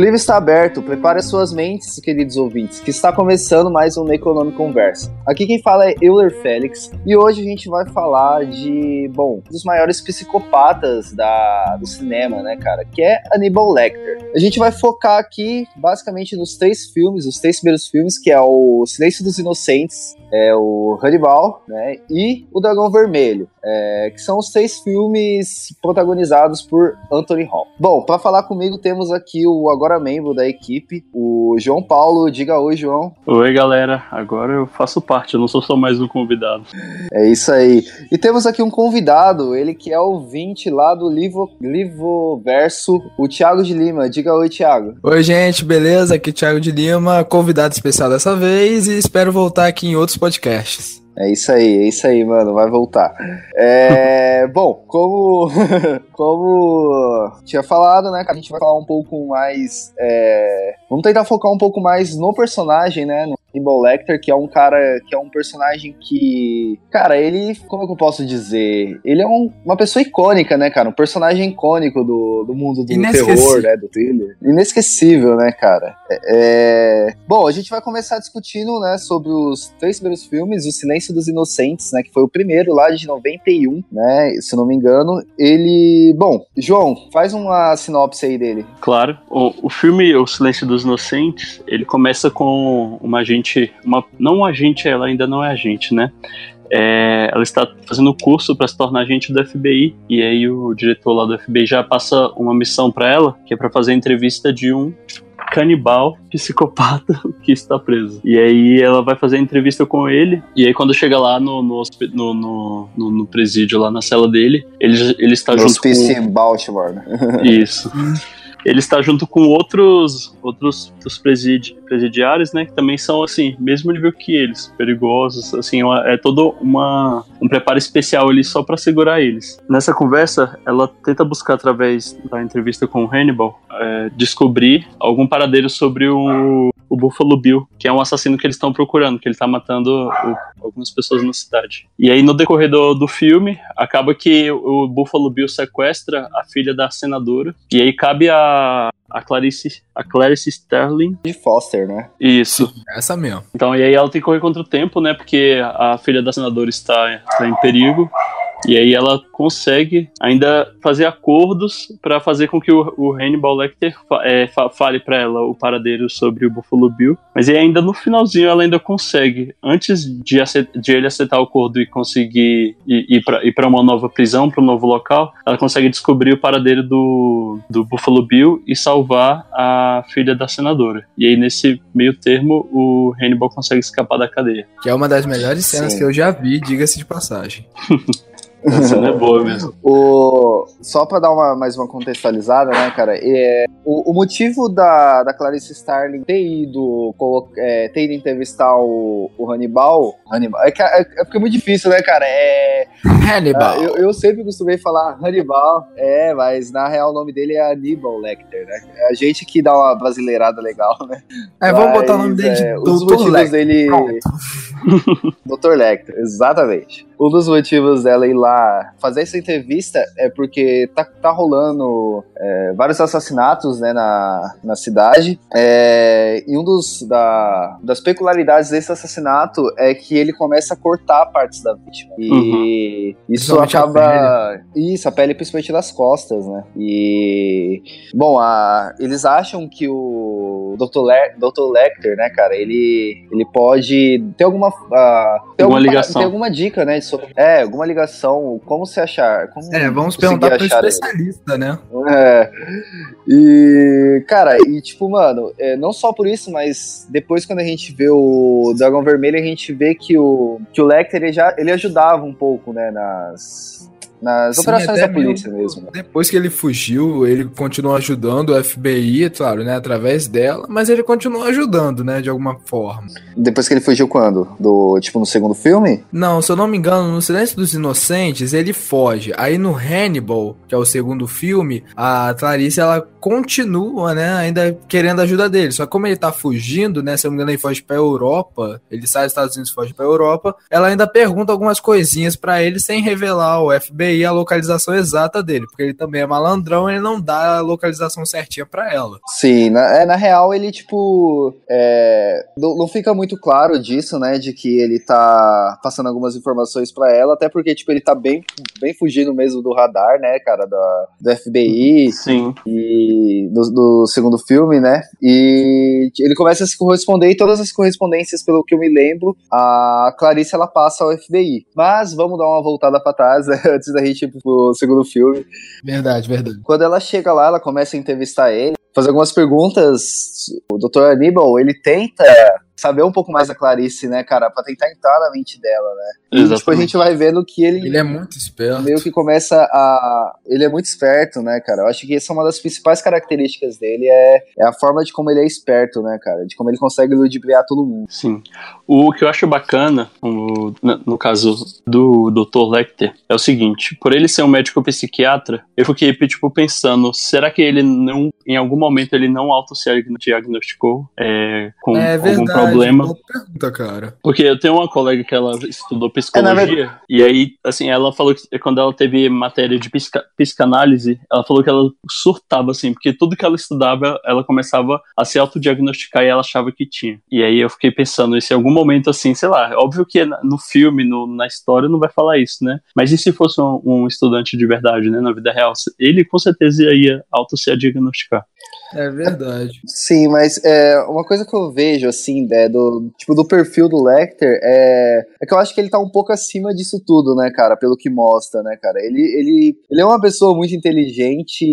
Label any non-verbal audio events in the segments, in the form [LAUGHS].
Livro está aberto, prepare suas mentes, queridos ouvintes, que está começando mais um Economic Conversa. Aqui quem fala é Euler Félix e hoje a gente vai falar de, bom, dos maiores psicopatas da, do cinema, né, cara, que é Hannibal Lecter. A gente vai focar aqui basicamente nos três filmes, os três primeiros filmes, que é o Silêncio dos Inocentes, é o Hannibal, né, e o Dragão Vermelho, é, que são os três filmes protagonizados por Anthony Hopkins. Bom, para falar comigo temos aqui o agora membro da equipe, o João Paulo. Diga oi, João. Oi, galera. Agora eu faço parte, eu não sou só mais um convidado. É isso aí. E temos aqui um convidado, ele que é o 20 lá do Livo, Livo Verso, o Thiago de Lima. Diga oi, Thiago. Oi, gente, beleza? Aqui é Thiago de Lima, convidado especial dessa vez e espero voltar aqui em outros podcasts. É isso aí, é isso aí, mano. Vai voltar. É, [LAUGHS] bom, como, [LAUGHS] como tinha falado, né? A gente vai falar um pouco mais. É, vamos tentar focar um pouco mais no personagem, né? Hannibal Lecter, que é um cara, que é um personagem que, cara, ele, como é que eu posso dizer? Ele é um, uma pessoa icônica, né, cara? Um personagem icônico do, do mundo do terror, né, do thriller. Inesquecível, né, cara? É, é... Bom, a gente vai começar discutindo, né, sobre os três primeiros filmes, O Silêncio dos Inocentes, né, que foi o primeiro lá de 91, né, se não me engano. Ele, bom, João, faz uma sinopse aí dele. Claro. O, o filme O Silêncio dos Inocentes, ele começa com uma gente uma, não um agente, ela ainda não é agente, né? É, ela está fazendo curso para se tornar agente do FBI e aí o diretor lá do FBI já passa uma missão para ela, que é para fazer a entrevista de um canibal psicopata [LAUGHS] que está preso. E aí ela vai fazer a entrevista com ele, e aí quando chega lá no, no, no, no, no presídio, lá na cela dele, ele, ele está no junto com... em Baltimore. Né? Isso. [LAUGHS] ele está junto com outros outros, outros presidi presidiários, né, que também são assim, mesmo nível que eles, perigosos, assim, é todo uma um preparo especial ali só para segurar eles. Nessa conversa, ela tenta buscar através da entrevista com o Hannibal é, descobrir algum paradeiro sobre o, o Buffalo Bill, que é um assassino que eles estão procurando, que ele está matando o, algumas pessoas na cidade. E aí no decorrer do, do filme, acaba que o Buffalo Bill sequestra a filha da senadora, e aí cabe a a Clarice, a Clarice Sterling. De Foster, né? Isso. Essa mesmo. Então, e aí ela tem que correr contra o tempo, né? Porque a filha da senadora está, está em perigo. E aí ela consegue ainda fazer acordos para fazer com que o, o Hannibal Lecter é, fale para ela o paradeiro sobre o Buffalo Bill. Mas aí ainda no finalzinho ela ainda consegue, antes de, de ele aceitar o acordo e conseguir ir, ir para uma nova prisão, para um novo local, ela consegue descobrir o paradeiro do, do Buffalo Bill e salvar a filha da senadora. E aí nesse meio termo o Hannibal consegue escapar da cadeia. Que é uma das melhores cenas Sim. que eu já vi, diga-se de passagem. [LAUGHS] Essa é boa mesmo. o, só pra dar uma, mais uma contextualizada, né, cara? É, o, o, motivo da, da Clarice Starling ter ido, é, ter ido entrevistar o, o Hannibal. Hannibal é, é, é, porque é muito difícil, né, cara? É. Hannibal. É, eu, eu sempre costumei falar Hannibal, é, mas na real o nome dele é Hannibal Lecter, né? É a gente que dá uma brasileirada legal, né? É, vamos botar o nome dele de é, Os motivos Lecter. dele. [LAUGHS] Dr. Lecter, exatamente um dos motivos dela ir lá fazer essa entrevista é porque tá, tá rolando é, vários assassinatos né, na, na cidade. É, e um dos da, das peculiaridades desse assassinato é que ele começa a cortar partes da vítima. E uhum. isso acaba. A isso, a pele principalmente das costas, né? E. Bom, a, eles acham que o o Dr. Le Dr. Lecter, né, cara, ele, ele pode ter alguma. Uh, ter alguma, ligação. Ter alguma dica, né? Sobre, é, alguma ligação, como se achar. Como é, vamos perguntar pro especialista, ele. né? É. E, cara, e tipo, mano, é, não só por isso, mas depois quando a gente vê o Dragão Vermelho, a gente vê que o, que o Lecter ele já ele ajudava um pouco, né, nas nas Sim, operações da polícia mesmo. Né? Depois que ele fugiu, ele continuou ajudando o FBI, claro, né, através dela, mas ele continuou ajudando, né, de alguma forma. Depois que ele fugiu quando? Do, tipo, no segundo filme? Não, se eu não me engano, no Silêncio dos Inocentes, ele foge. Aí no Hannibal, que é o segundo filme, a Clarice, ela continua, né, ainda querendo a ajuda dele. Só que como ele tá fugindo, né, se eu não me engano, ele foge pra Europa, ele sai dos Estados Unidos e foge pra Europa, ela ainda pergunta algumas coisinhas para ele sem revelar o FBI a localização exata dele, porque ele também é malandrão, ele não dá a localização certinha para ela. Sim, na, é, na real ele, tipo, é, não, não, fica muito claro disso, né, de que ele tá passando algumas informações para ela, até porque, tipo, ele tá bem, bem fugindo mesmo do radar, né, cara, da, do FBI. Sim. E do, do segundo filme, né, e ele começa a se corresponder e todas as correspondências, pelo que eu me lembro, a Clarice, ela passa ao FBI. Mas vamos dar uma voltada para trás, né, [LAUGHS] antes da gente pro segundo filme. Verdade, verdade. Quando ela chega lá, ela começa a entrevistar ele, fazer algumas perguntas. O Dr. Aníbal, ele tenta saber um pouco mais da Clarice, né, cara, pra tentar entrar na mente dela, né. E depois a gente vai vendo que ele. Ele é muito esperto. Meio que começa a. Ele é muito esperto, né, cara. Eu acho que essa é uma das principais características dele, é, é a forma de como ele é esperto, né, cara. De como ele consegue ludibriar todo mundo. Sim. O que eu acho bacana, no, no caso do Dr. Lecter, é o seguinte: por ele ser um médico psiquiatra, eu fiquei, tipo, pensando, será que ele não, em algum momento, ele não auto-diagnosticou é, com é algum problema? Problema. Pergunta, cara. Porque eu tenho uma colega que ela estudou psicologia, é, e aí, assim, ela falou que quando ela teve matéria de psica, psicanálise, ela falou que ela surtava, assim, porque tudo que ela estudava, ela começava a se autodiagnosticar e ela achava que tinha. E aí eu fiquei pensando, se em algum momento, assim, sei lá, óbvio que no filme, no, na história, não vai falar isso, né? Mas e se fosse um, um estudante de verdade, né, na vida real? Ele com certeza ia auto se diagnosticar. É verdade. Sim, mas é, uma coisa que eu vejo, assim, é, do, tipo, do perfil do Lecter é, é que eu acho que ele tá um pouco acima disso tudo, né, cara, pelo que mostra, né, cara. Ele, ele, ele é uma pessoa muito inteligente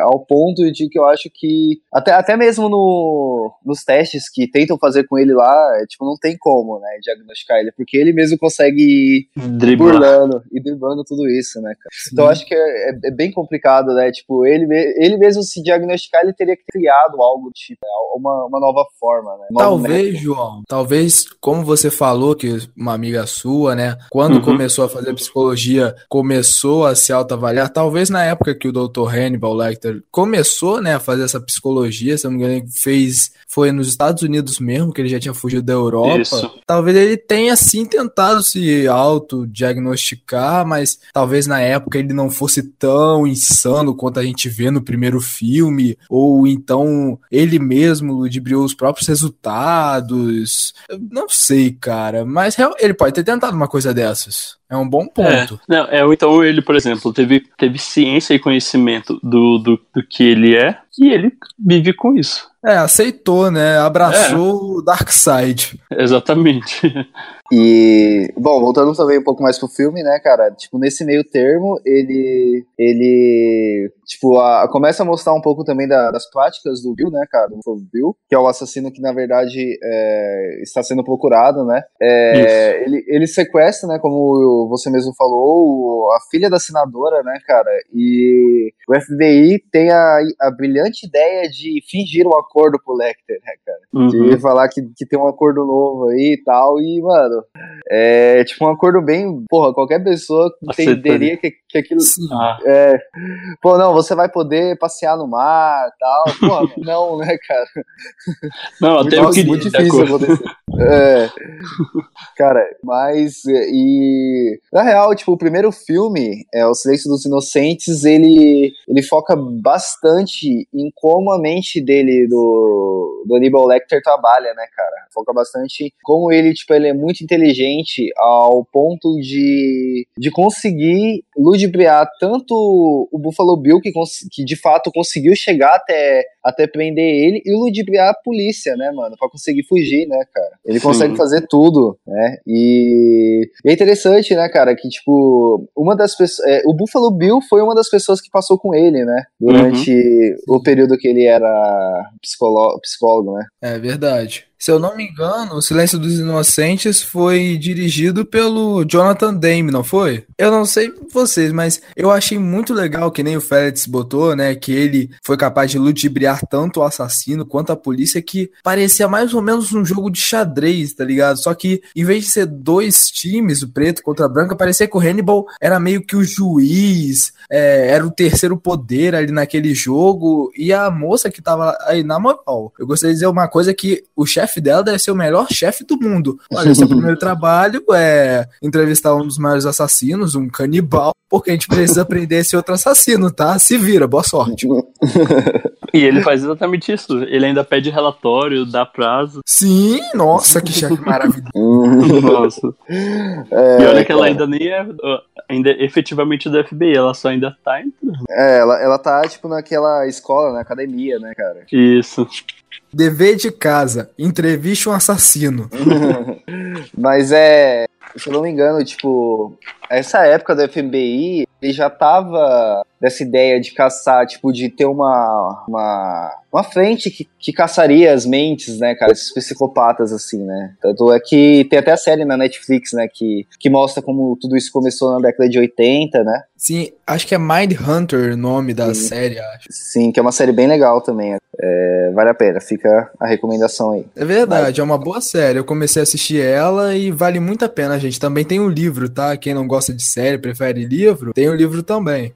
ao ponto de que eu acho que, até, até mesmo no, nos testes que tentam fazer com ele lá, é, tipo, não tem como, né, diagnosticar ele, porque ele mesmo consegue ir Driblar. burlando e driblando tudo isso, né, cara. Sim. Então eu acho que é, é, é, bem complicado, né, tipo, ele, ele mesmo se diagnosticar, ele teria criado algo tipo, uma, uma nova forma, né? Talvez, João, talvez, como você falou, que uma amiga sua, né, quando uhum. começou a fazer psicologia, começou a se autoavaliar, talvez na época que o Dr. Hannibal Lecter começou, né, a fazer essa psicologia, se não me engano, fez, foi nos Estados Unidos mesmo, que ele já tinha fugido da Europa, Isso. talvez ele tenha sim tentado se autodiagnosticar, mas talvez na época ele não fosse tão insano quanto a gente vê no primeiro filme, ou então ele mesmo ludibriou os próprios resultados. Eu não sei, cara, mas ele pode ter tentado uma coisa dessas. É um bom ponto. É, não, é, então ele, por exemplo, teve, teve ciência e conhecimento do, do, do que ele é e ele vive com isso. É, aceitou, né? Abraçou é. o Dark Side. Exatamente. [LAUGHS] E, bom, voltando também um pouco mais pro filme, né, cara? Tipo, nesse meio termo, ele. Ele. Tipo, a, começa a mostrar um pouco também da, das práticas do Bill, né, cara? Do Bill, que é o assassino que, na verdade, é, está sendo procurado, né? É, ele, ele sequestra, né, como você mesmo falou, a filha da senadora, né, cara? E o FBI tem a, a brilhante ideia de fingir um acordo pro Lecter, né, cara? Uhum. De falar que, que tem um acordo novo aí e tal. E, mano, é tipo um acordo bem. Porra, qualquer pessoa entenderia que, que aquilo. Ah. É, pô, não, você vai poder passear no mar e tal. Porra, [LAUGHS] não, né, cara? Não, até eu queria. Muito difícil acontecer. É, cara, mas. E. Na real, tipo, o primeiro filme, é O Silêncio dos Inocentes, ele, ele foca bastante em como a mente dele, do, do Aníbal Lecter, trabalha, né, cara? Foca bastante como ele, tipo, ele é muito inteligente ao ponto de, de conseguir ludibriar tanto o Buffalo Bill, que, que de fato conseguiu chegar até até prender ele e ludibriar a polícia, né, mano? Pra conseguir fugir, né, cara? Ele Sim. consegue fazer tudo, né? E... e é interessante, né, cara, que, tipo, uma das pessoas. É, o Buffalo Bill foi uma das pessoas que passou com ele, né? Durante uhum. o período que ele era psicólogo, né? É verdade. Se eu não me engano, O Silêncio dos Inocentes foi dirigido pelo Jonathan Demme, não foi? Eu não sei vocês, mas eu achei muito legal que nem o Félix botou, né, que ele foi capaz de ludibriar tanto o assassino quanto a polícia que parecia mais ou menos um jogo de xadrez, tá ligado? Só que em vez de ser dois times, o preto contra a branca, parecia que o Hannibal era meio que o juiz, é, era o terceiro poder ali naquele jogo e a moça que tava aí na moral. Eu gostaria de dizer uma coisa que o chefe chefe dela deve ser o melhor chefe do mundo. Olha, seu primeiro [LAUGHS] trabalho é entrevistar um dos maiores assassinos, um canibal, porque a gente precisa aprender esse outro assassino, tá? Se vira, boa sorte. [LAUGHS] E ele faz exatamente isso. Ele ainda pede relatório, dá prazo. Sim, nossa, que chefe maravilhoso. nossa. [LAUGHS] É, e olha que ela ainda nem é ainda é efetivamente do FBI, ela só ainda tá entrando. É, ela, ela tá, tipo, naquela escola, na academia, né, cara? Isso. Dever de casa, entrevista um assassino. [LAUGHS] Mas é, se eu não me engano, tipo, essa época do FBI, ele já tava dessa ideia de caçar, tipo, de ter uma, uma, uma frente que, que caçaria as mentes, né, cara, esses psicopatas, assim, né. Tanto é que tem até a série na Netflix, né, que, que mostra como tudo isso começou na década de 80, né. Sim, acho que é Mind Hunter o nome da Sim. série, acho. Sim, que é uma série bem legal também. É, vale a pena, fica a recomendação aí. É verdade, é uma boa série. Eu comecei a assistir ela e vale muito a pena, gente. Também tem um livro, tá? Quem não gosta de série, prefere livro, tem o livro também.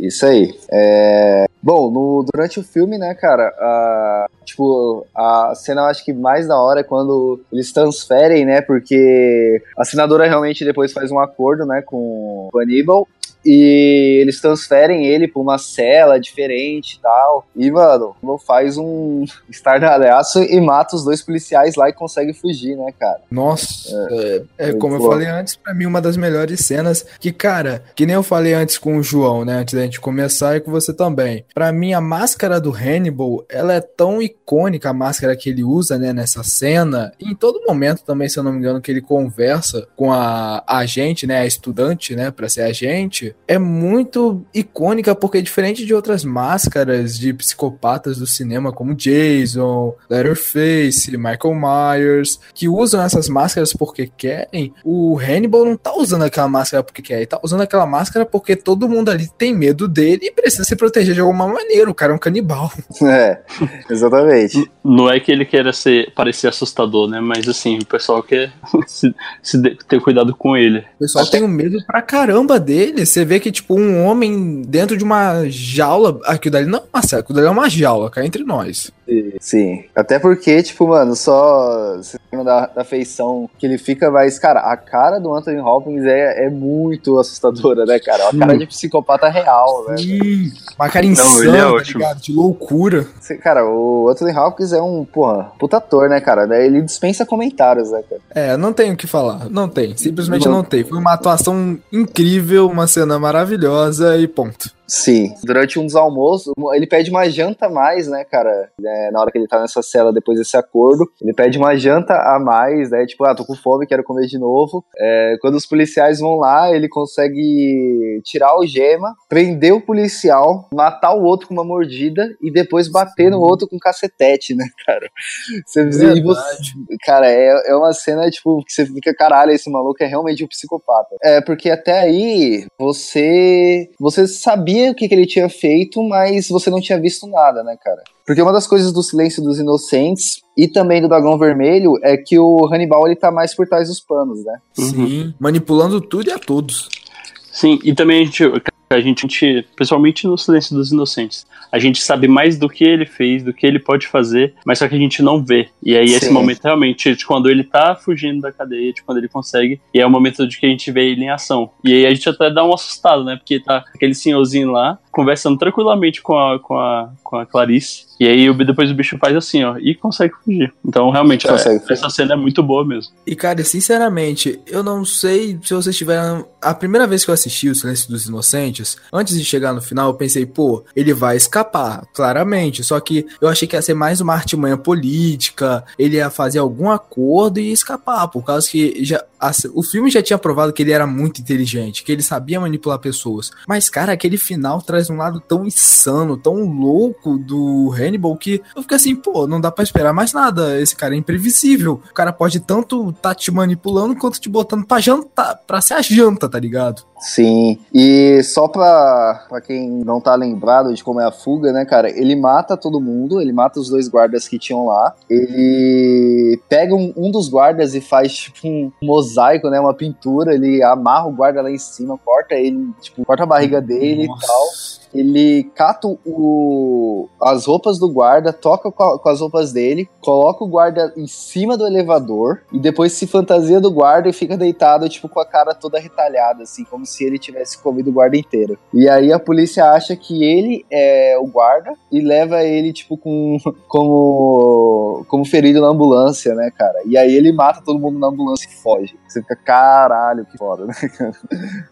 Isso aí. É... Bom, no, durante o filme, né, cara, a, tipo, a cena eu acho que mais da hora é quando eles transferem, né, porque a senadora realmente depois faz um acordo, né, com o Aníbal e eles transferem ele pra uma cela diferente e tal. E, mano, faz um [LAUGHS] estardalhaço e mata os dois policiais lá e consegue fugir, né, cara? Nossa, é, é, é como eu falei antes, pra mim, uma das melhores cenas. Que, cara, que nem eu falei antes com o João, né, antes da gente começar e com você também. Pra mim, a máscara do Hannibal, ela é tão icônica, a máscara que ele usa, né, nessa cena. E em todo momento também, se eu não me engano, que ele conversa com a agente, né, a estudante, né, pra ser agente é muito icônica porque diferente de outras máscaras de psicopatas do cinema como Jason, Letterface, Michael Myers, que usam essas máscaras porque querem, o Hannibal não tá usando aquela máscara porque quer, ele tá usando aquela máscara porque todo mundo ali tem medo dele e precisa se proteger de alguma maneira, o cara é um canibal. [LAUGHS] É, exatamente. Não é que ele queira ser, parecer assustador, né, mas assim, o pessoal quer [LAUGHS] se, se ter cuidado com ele. O pessoal Até... tem um medo pra caramba dele, você vê que, tipo, um homem dentro de uma jaula. Aquilo dali não é uma aquilo dali é uma jaula, cá entre nós. Sim. Até porque, tipo, mano, só da, da feição que ele fica, mas, cara, a cara do Anthony Hopkins é, é muito assustadora, né, cara? Uma cara de psicopata real, né? Sim. Uma cara insana, é tá ligado? De loucura. Cara, o Anthony Hopkins é um, porra, puta ator, né, cara? Ele dispensa comentários, né, cara? É, não tem o que falar. Não tem. Simplesmente não, não tem. Foi uma atuação incrível, uma cena maravilhosa e ponto. Sim. Durante um dos almoços, ele pede uma janta a mais, né, cara? É, na hora que ele tá nessa cela depois desse acordo, ele pede uma janta a mais, né? Tipo, ah, tô com fome, quero comer de novo. É, quando os policiais vão lá, ele consegue tirar o gema, prender o policial, matar o outro com uma mordida e depois bater no outro com um cacetete, né, cara? Você, é você cara, é, é uma cena, tipo, que você fica, caralho, esse maluco é realmente um psicopata. É, porque até aí, você, você sabia sabia o que, que ele tinha feito, mas você não tinha visto nada, né, cara? Porque uma das coisas do Silêncio dos Inocentes e também do Dragão Vermelho é que o Hannibal ele tá mais por trás dos panos, né? Sim, uhum. manipulando tudo e a todos. Sim, e também a gente, a gente, pessoalmente no Silêncio dos Inocentes, a gente sabe mais do que ele fez, do que ele pode fazer, mas só que a gente não vê. E aí, Sim. esse momento realmente, de quando ele tá fugindo da cadeia, de quando ele consegue, e é o momento de que a gente vê ele em ação. E aí a gente até dá um assustado, né? Porque tá aquele senhorzinho lá, conversando tranquilamente com a, com a, com a Clarice. E aí depois o bicho faz assim, ó, e consegue fugir. Então, realmente, é, essa cena é muito boa mesmo. E, cara, sinceramente, eu não sei se vocês tiveram. A primeira vez que eu assisti O Silêncio dos Inocentes, antes de chegar no final, eu pensei, pô, ele vai escapar, claramente. Só que eu achei que ia ser mais uma artimanha política, ele ia fazer algum acordo e escapar, por causa que já, a, o filme já tinha provado que ele era muito inteligente, que ele sabia manipular pessoas. Mas, cara, aquele final traz um lado tão insano, tão louco do Hannibal que eu fico assim, pô, não dá para esperar mais nada. Esse cara é imprevisível. O cara pode tanto tá te manipulando quanto te botando pra jantar, pra ser a janta, tá ligado? Sim, e só pra, pra quem não tá lembrado de como é a fuga, né, cara, ele mata todo mundo, ele mata os dois guardas que tinham lá, ele pega um, um dos guardas e faz tipo um mosaico, né, uma pintura, ele amarra o guarda lá em cima, corta ele, tipo, corta a barriga dele Nossa. e tal ele cata o, as roupas do guarda, toca com, com, as roupas dele, coloca o guarda em cima do elevador e depois se fantasia do guarda e fica deitado, tipo, com a cara toda retalhada, assim, como se ele tivesse comido o guarda inteiro. E aí a polícia acha que ele é o guarda e leva ele, tipo, com, [LAUGHS] como, como ferido na ambulância, né, cara? E aí ele mata todo mundo na ambulância e foge. Você fica, caralho, que foda, né,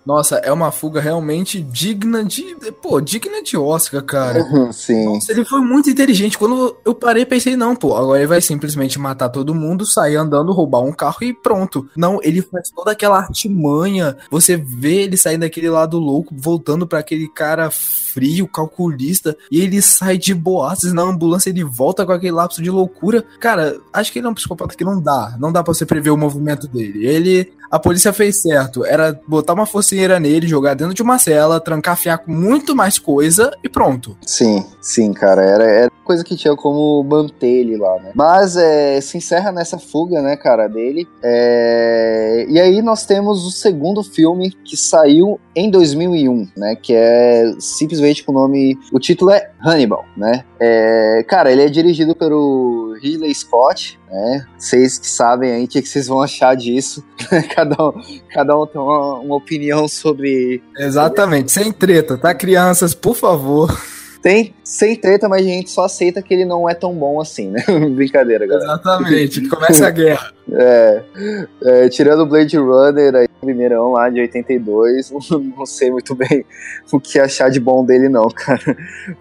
Nossa, é uma fuga realmente digna de. Pô, digna de Oscar, cara. Uhum, sim. Nossa, ele foi muito inteligente. Quando eu parei, pensei, não, pô, agora ele vai simplesmente matar todo mundo, sair andando, roubar um carro e pronto. Não, ele faz toda aquela artimanha. Você vê ele saindo daquele lado louco, voltando para aquele cara frio, calculista, e ele sai de boaças na ambulância, ele volta com aquele lapso de loucura. Cara, acho que ele é um psicopata que não dá. Não dá pra você prever o movimento dele. Ele. A polícia fez certo. Era botar uma focinheira nele, jogar dentro de uma cela, trancar fiar com muito mais coisa e pronto. Sim, sim, cara. Era, era coisa que tinha como manter ele lá, né? Mas é, se encerra nessa fuga, né, cara, dele. É, e aí nós temos o segundo filme que saiu em 2001, né? Que é simplesmente com o nome. O título é Hannibal, né? É, cara, ele é dirigido pelo Ridley Scott, né? Vocês que sabem aí o que, vocês vão achar disso. [LAUGHS] cada, um, cada um tem uma, uma opinião sobre. Exatamente, sem treta, tá, crianças? Por favor. Tem sem treta, mas a gente só aceita que ele não é tão bom assim, né? [LAUGHS] Brincadeira, galera. Exatamente, começa a guerra. É, é, tirando o Blade Runner, aí, primeirão lá de 82, [LAUGHS] não sei muito bem o que achar de bom dele, não, cara.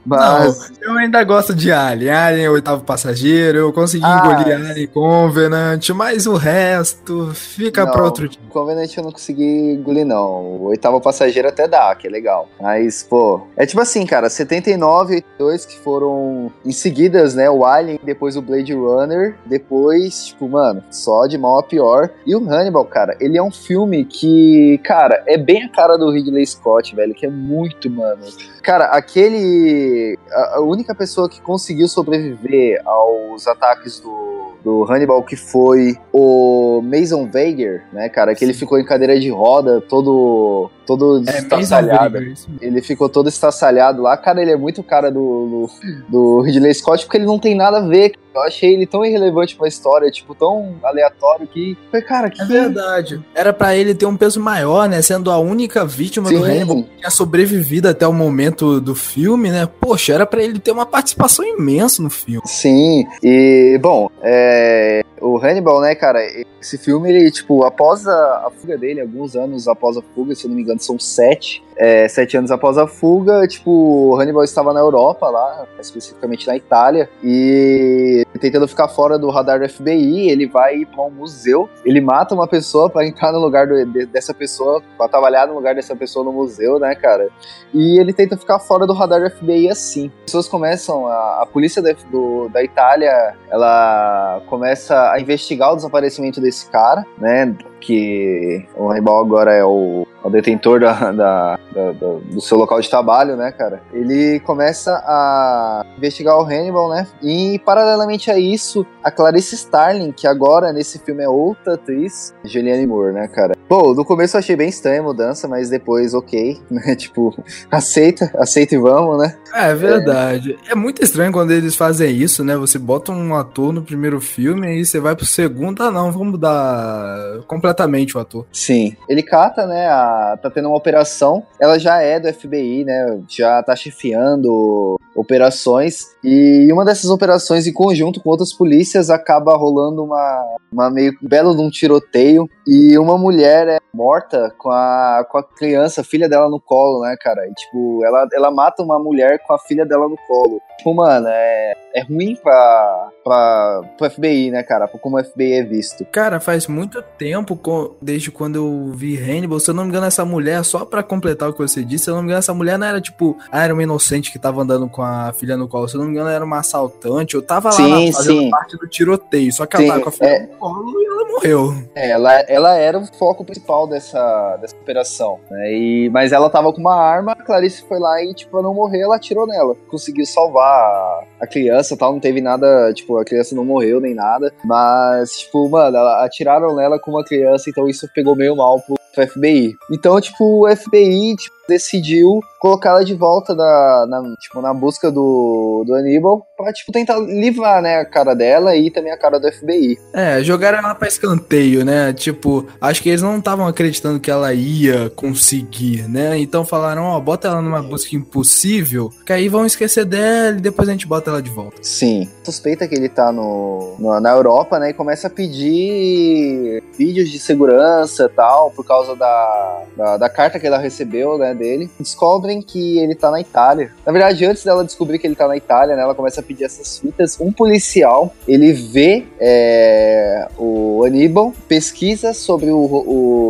Mas. Não, eu ainda gosto de Alien. Alien, o oitavo passageiro, eu consegui ah, engolir Alien Covenant, mas o resto fica não, pra outro dia. Covenant eu não consegui engolir, não. O oitavo passageiro até dá, que é legal. Mas, pô, é tipo assim, cara, 79 82 que foram em seguidas, né? O Alien, depois o Blade Runner, depois, tipo, mano, só de mal a pior. E o Hannibal, cara, ele é um filme que, cara, é bem a cara do Ridley Scott, velho, que é muito, mano. Cara, aquele. A, a única pessoa que conseguiu sobreviver aos ataques do do Hannibal, que foi o Mason Veiger, né, cara, que ele ficou em cadeira de roda, todo todo é, estraçalhado. Ele ficou todo estraçalhado lá. Cara, ele é muito cara do, do, do Ridley Scott, porque ele não tem nada a ver. Eu achei ele tão irrelevante pra história, tipo, tão aleatório que. Foi, cara, que. É verdade. Era para ele ter um peso maior, né? Sendo a única vítima Sim. do Hannibal que tinha sobrevivido até o momento do filme, né? Poxa, era para ele ter uma participação imensa no filme. Sim. E, bom, é o Hannibal, né, cara, esse filme, ele, tipo, após a, a, fuga dele, alguns anos após a fuga, se eu não me engano, são sete, é, sete anos após a fuga, tipo, Hannibal estava na Europa, lá, especificamente na Itália, e tentando ficar fora do radar do FBI, ele vai para um museu, ele mata uma pessoa para entrar no lugar do, de, dessa pessoa, para trabalhar no lugar dessa pessoa no museu, né, cara, e ele tenta ficar fora do radar do FBI assim. As pessoas começam, a, a polícia do, da Itália, ela começa a investigar o desaparecimento desse cara, né? Que o Hannibal agora é o, o detentor da, da, da, do seu local de trabalho, né, cara? Ele começa a investigar o Hannibal, né? E paralelamente a isso, a Clarice Starling, que agora nesse filme é outra atriz, Julianne Moore, né, cara? Pô, no começo eu achei bem estranha a mudança, mas depois, ok, [LAUGHS] né? Tipo, aceita, aceita e vamos, né? É verdade. É. é muito estranho quando eles fazem isso, né? Você bota um ator no primeiro filme e você vai pro segundo, ah não, vamos mudar completamente completamente o ator. Sim. Ele cata, né? A, tá tendo uma operação. Ela já é do FBI, né? Já tá chefiando operações. E uma dessas operações, em conjunto com outras polícias, acaba rolando uma, uma meio belo de um tiroteio. E uma mulher é morta com a, com a criança, filha dela no colo, né, cara? E, tipo, ela, ela mata uma mulher com a filha dela no colo. Tipo, mano, é, é ruim pra, pra, pro FBI, né, cara? Como o FBI é visto. Cara, faz muito tempo, desde quando eu vi Hannibal, se eu não me engano, essa mulher, só pra completar o que você disse, se eu não me engano, essa mulher não era tipo, ah, era uma inocente que tava andando com a filha no colo, se eu não me engano, era uma assaltante, eu tava lá sim, fazendo sim. parte do tiroteio, só que ela Sim, tava com a filha é. no colo e ela morreu. É, ela, ela era o foco principal dessa, dessa operação, né? E, mas ela tava com uma arma, a Clarice foi lá e, tipo, pra não morrer, ela atirou nela. Conseguiu salvar a, criança e tal, não teve nada, tipo, a criança não morreu nem nada. Mas, tipo, mano, ela, atiraram nela com uma criança, então isso pegou meio mal pro, pro FBI. Então, tipo, o FBI, tipo, decidiu colocar ela de volta da, na, tipo, na busca do, do Aníbal pra, tipo, tentar livrar, né, a cara dela e também a cara do FBI. É, jogaram ela pra escanteio, né? Tipo, acho que eles não estavam acreditando que ela ia conseguir, né? Então falaram, ó, bota ela numa busca impossível, que aí vão esquecer dela e depois a gente bota ela de volta. Sim. Suspeita que ele tá no, no- na Europa, né? E começa a pedir vídeos de segurança e tal, por causa da, da, da carta que ela recebeu, né, dele. Descobrem que ele tá na Itália. Na verdade, antes dela descobrir que ele tá na Itália, né, ela começa a pedir essas fitas. Um policial, ele vê é, o Aníbal, pesquisa sobre, o,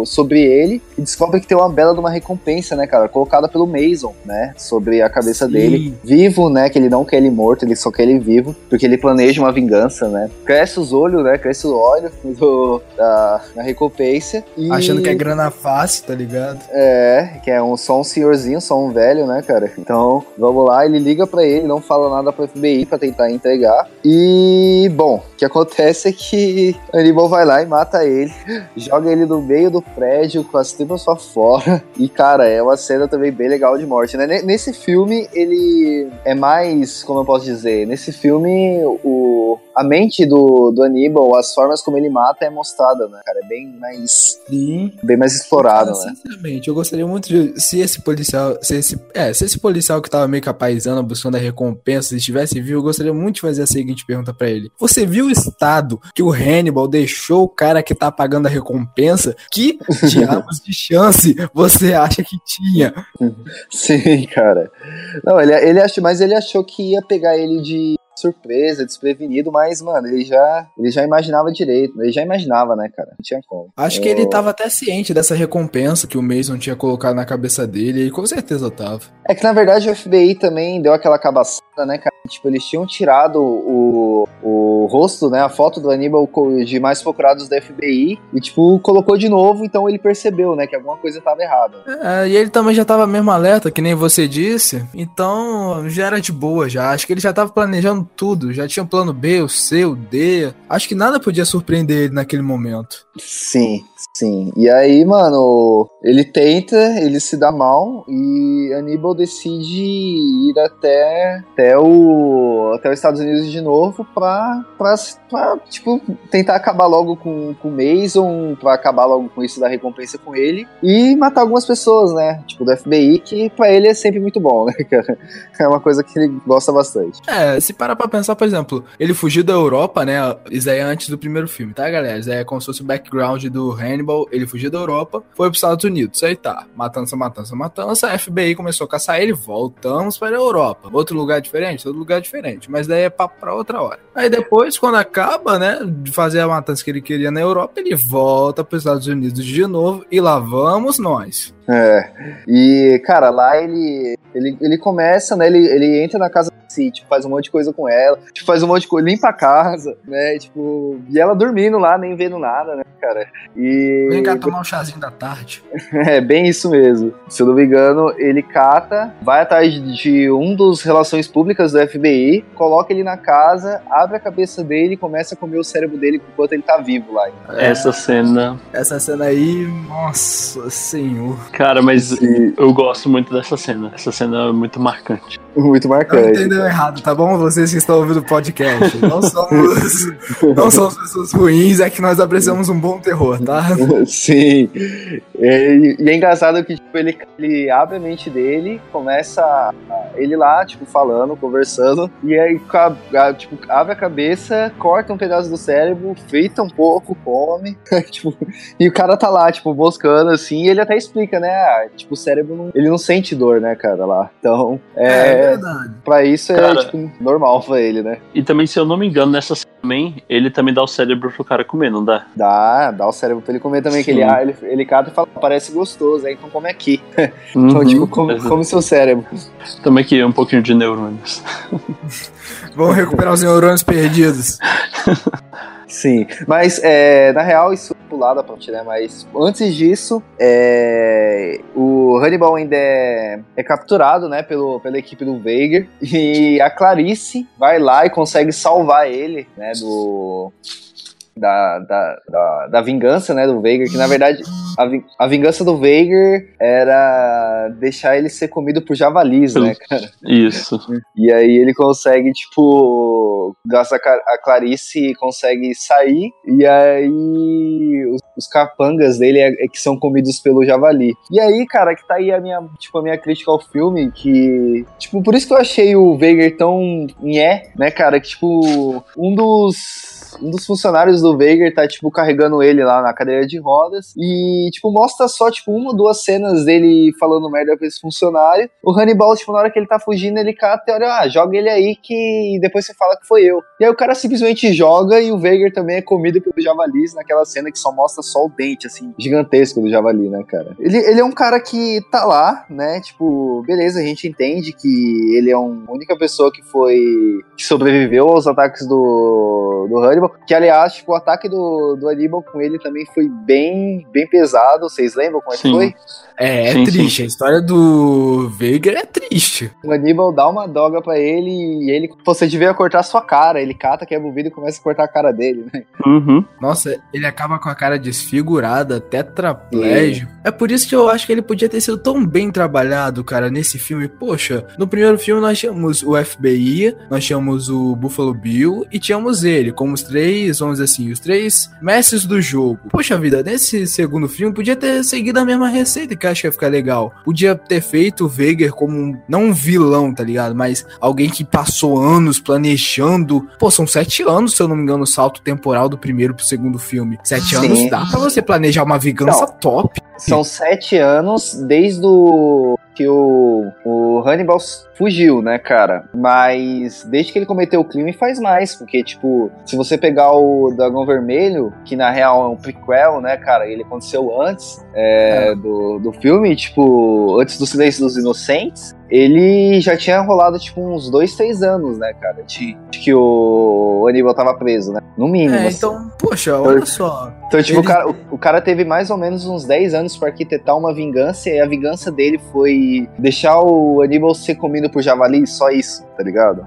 o- sobre ele e descobre que tem uma bela de uma recompensa, né, cara, colocada pelo Mason, né, sobre a cabeça Sim. dele vivo, né? Que ele não quer ele morto, ele só quer ele vivo, porque ele planeja uma vingança, né? Cresce os olhos, né? Cresce o óleo do, da, da recompensa. E, Achando que é grana fácil, tá ligado? É, que é um, só um senhorzinho, só um velho, né, cara? Então, vamos lá, ele liga pra ele, não fala nada pro FBI pra tentar entregar. E, bom, o que acontece é que Aníbal vai lá e mata ele, [LAUGHS] joga ele no meio do prédio com as tripas pra fora. E, cara, é uma cena também bem legal de morte, né? Ne- Nesse filme, ele é mais, como eu posso dizer, nesse filme, o, a mente do, do Aníbal, as formas como ele mata é mostrada, né, cara? É bem mais, Sim. bem mais explorado, né? Sinceramente, eu gostaria muito de. Se esse policial. Se esse, é, se esse policial que tava meio capaizando, buscando a recompensa, se estivesse vivo, eu gostaria muito de fazer a seguinte pergunta pra ele. Você viu o estado que o Hannibal deixou o cara que tá pagando a recompensa? Que [LAUGHS] diabos de chance você acha que tinha? Sim, cara. Não, ele, ele achou, mas ele achou que ia pegar ele de surpresa, desprevenido, mas, mano, ele já, ele já imaginava direito. Ele já imaginava, né, cara? Não tinha como. Acho que ele tava até ciente dessa recompensa que o Mason tinha colocado na cabeça dele, e com certeza tava. É que, na verdade, o FBI também deu aquela cabaçada, né, cara? Tipo, eles tinham tirado o, o rosto, né, a foto do Aníbal de mais procurados da FBI e, tipo, colocou de novo, então ele percebeu, né, que alguma coisa tava errada. É, e ele também já tava mesmo alerta, que nem você disse. Então já era de boa já. Acho que ele já tava planejando tudo. Já tinha o plano B, o C, o D. Acho que nada podia surpreender ele naquele momento. Sim, sim. E aí, mano, ele tenta, ele se dá mal e Aníbal decide ir até, até, o, até os Estados Unidos de novo pra, pra, pra tipo, tentar acabar logo com, com o Mason, pra acabar logo com isso da recompensa com ele e matar algumas pessoas, né? Tipo, do FBI, que pra ele é sempre muito bom, [LAUGHS] né, cara? É uma coisa que ele gosta bastante. É, se parar pra pensar, por exemplo, ele fugiu da Europa, né? Isso aí é antes do primeiro filme, tá, galera? Isso aí é como se fosse o background do Hannibal. Ele fugiu da Europa, foi pros Estados Unidos. Isso aí tá. Matança, matança, matança. A FBI começou a caçar ele. Voltamos para a Europa. Outro lugar diferente? Outro lugar diferente. Mas daí é papo pra outra hora. Aí depois, quando acaba, né? De fazer a matança que ele queria na Europa, ele volta pros Estados Unidos de novo. E lá vamos nós. É. E, cara, lá ele, ele, ele começa, né? Ele, ele entra na casa si, tipo, faz um monte de coisa com ela, tipo, faz um monte de coisa, limpa a casa, né? Tipo, e ela dormindo lá, nem vendo nada, né, cara? E. Vem cá tomar um chazinho da tarde. [LAUGHS] É, bem isso mesmo. Se eu não me engano, ele cata, vai atrás de um dos relações públicas do FBI, coloca ele na casa, abre a cabeça dele e começa a comer o cérebro dele enquanto ele tá vivo lá. Essa cena. Essa cena aí, nossa senhor. Cara, mas eu gosto muito dessa cena. Essa cena é muito marcante. Muito Não marcante. entendeu entendam errado, tá bom? Vocês que estão ouvindo o podcast. Não [LAUGHS] somos, não somos pessoas ruins, é que nós apreciamos um bom terror, tá? [LAUGHS] Sim. E, e é engraçado que tipo, ele, ele abre a mente dele, começa ele lá, tipo, falando, conversando, e aí tipo, abre a cabeça, corta um pedaço do cérebro, frita um pouco, come, [LAUGHS] tipo, e o cara tá lá, tipo, moscando assim, e ele até explica, né? ah, tipo, o cérebro não, ele não sente dor, né, cara, lá. Então, é, verdade. pra isso é, Cara. tipo, normal pra ele, né? E também, se eu não me engano, nessa cena também, ele também dá o cérebro pro cara comer, não dá? Dá, dá o cérebro pra ele comer também, que ele, Sim. ah, ele, ele cata e fala, parece gostoso, aí então come aqui. [LAUGHS] Então, Uhum. tipo, come, come seu cérebro. Também que um pouquinho de neurônios. Vamos recuperar os neurônios perdidos. Sim, mas é, na real isso é pulado a parte, né? Mas antes disso, é, o Hannibal ainda é, é capturado, né, pelo, pela equipe do Veigar e a Clarice vai lá e consegue salvar ele, né, do da, da, da, da vingança, né, do Veigar, que na verdade a, vi- a vingança do Veigar era deixar ele ser comido por javalis, né, cara? Isso. E aí ele consegue, tipo, graças a a Clarice, consegue sair. E aí os, os capangas dele é, é que são comidos pelo javali. E aí, cara, que tá aí a minha, tipo, a minha crítica ao filme, que, tipo, por isso que eu achei o Veigar tão nhé, né, cara, que, tipo, um dos um dos funcionários do Veigar tá, tipo, carregando ele lá na cadeira de rodas e, tipo, mostra só, tipo, uma ou duas cenas dele falando merda pra esse funcionário. O Hannibal, tipo, na hora que ele tá fugindo, ele cata e olha, ah, joga ele aí que depois você fala que foi eu. E aí o cara simplesmente joga e o Veigar também é comido pelo javalis naquela cena que só mostra só o dente, assim, gigantesco do javali, né, cara? Ele, ele é um cara que tá lá, né, tipo, beleza, a gente entende que ele é um- a única pessoa que foi, que sobreviveu aos ataques do, do Hannibal, que aliás, tipo, o ataque do, do Hannibal com ele também foi bem, bem pesado, vocês lembram como é que Sim. foi? É, é Sim, triste. A história do Veigar é triste. O Aníbal dá uma doga pra ele e ele, você devia cortar sua cara. Ele cata, quebra o vidro e começa a cortar a cara dele, né? Uhum. Nossa, ele acaba com a cara desfigurada, tetraplégico. É por isso que eu acho que ele podia ter sido tão bem trabalhado, cara, nesse filme. Poxa, no primeiro filme nós tínhamos o FBI, nós tínhamos o Buffalo Bill e tínhamos ele, como os três, vamos dizer assim, os três mestres do jogo. Poxa vida, nesse segundo filme podia ter seguido a mesma receita, que eu acho que ia ficar legal. Podia ter feito o Veigar como um, não um vilão, tá ligado? Mas alguém que passou anos planejando. Pô, são sete anos, se eu não me engano, o salto temporal do primeiro pro segundo filme. Sete Sim. anos dá pra você planejar uma vingança top. São sete anos desde o que o, o Hannibal fugiu, né, cara? Mas desde que ele cometeu o crime faz mais, porque, tipo, se você pegar o Dragão Vermelho, que na real é um prequel, né, cara, ele aconteceu antes é, do, do filme, tipo, antes do Silêncio dos Inocentes, ele já tinha rolado, tipo, uns dois, três anos, né, cara, de, de que o Hannibal tava preso, né? No mínimo. É, assim. então, poxa, olha só. Então, tipo, Ele- o, cara, o, o cara teve mais ou menos uns 10 anos pra arquitetar uma vingança, e a vingança dele foi deixar o Aníbal ser comido por javali, só isso, tá ligado?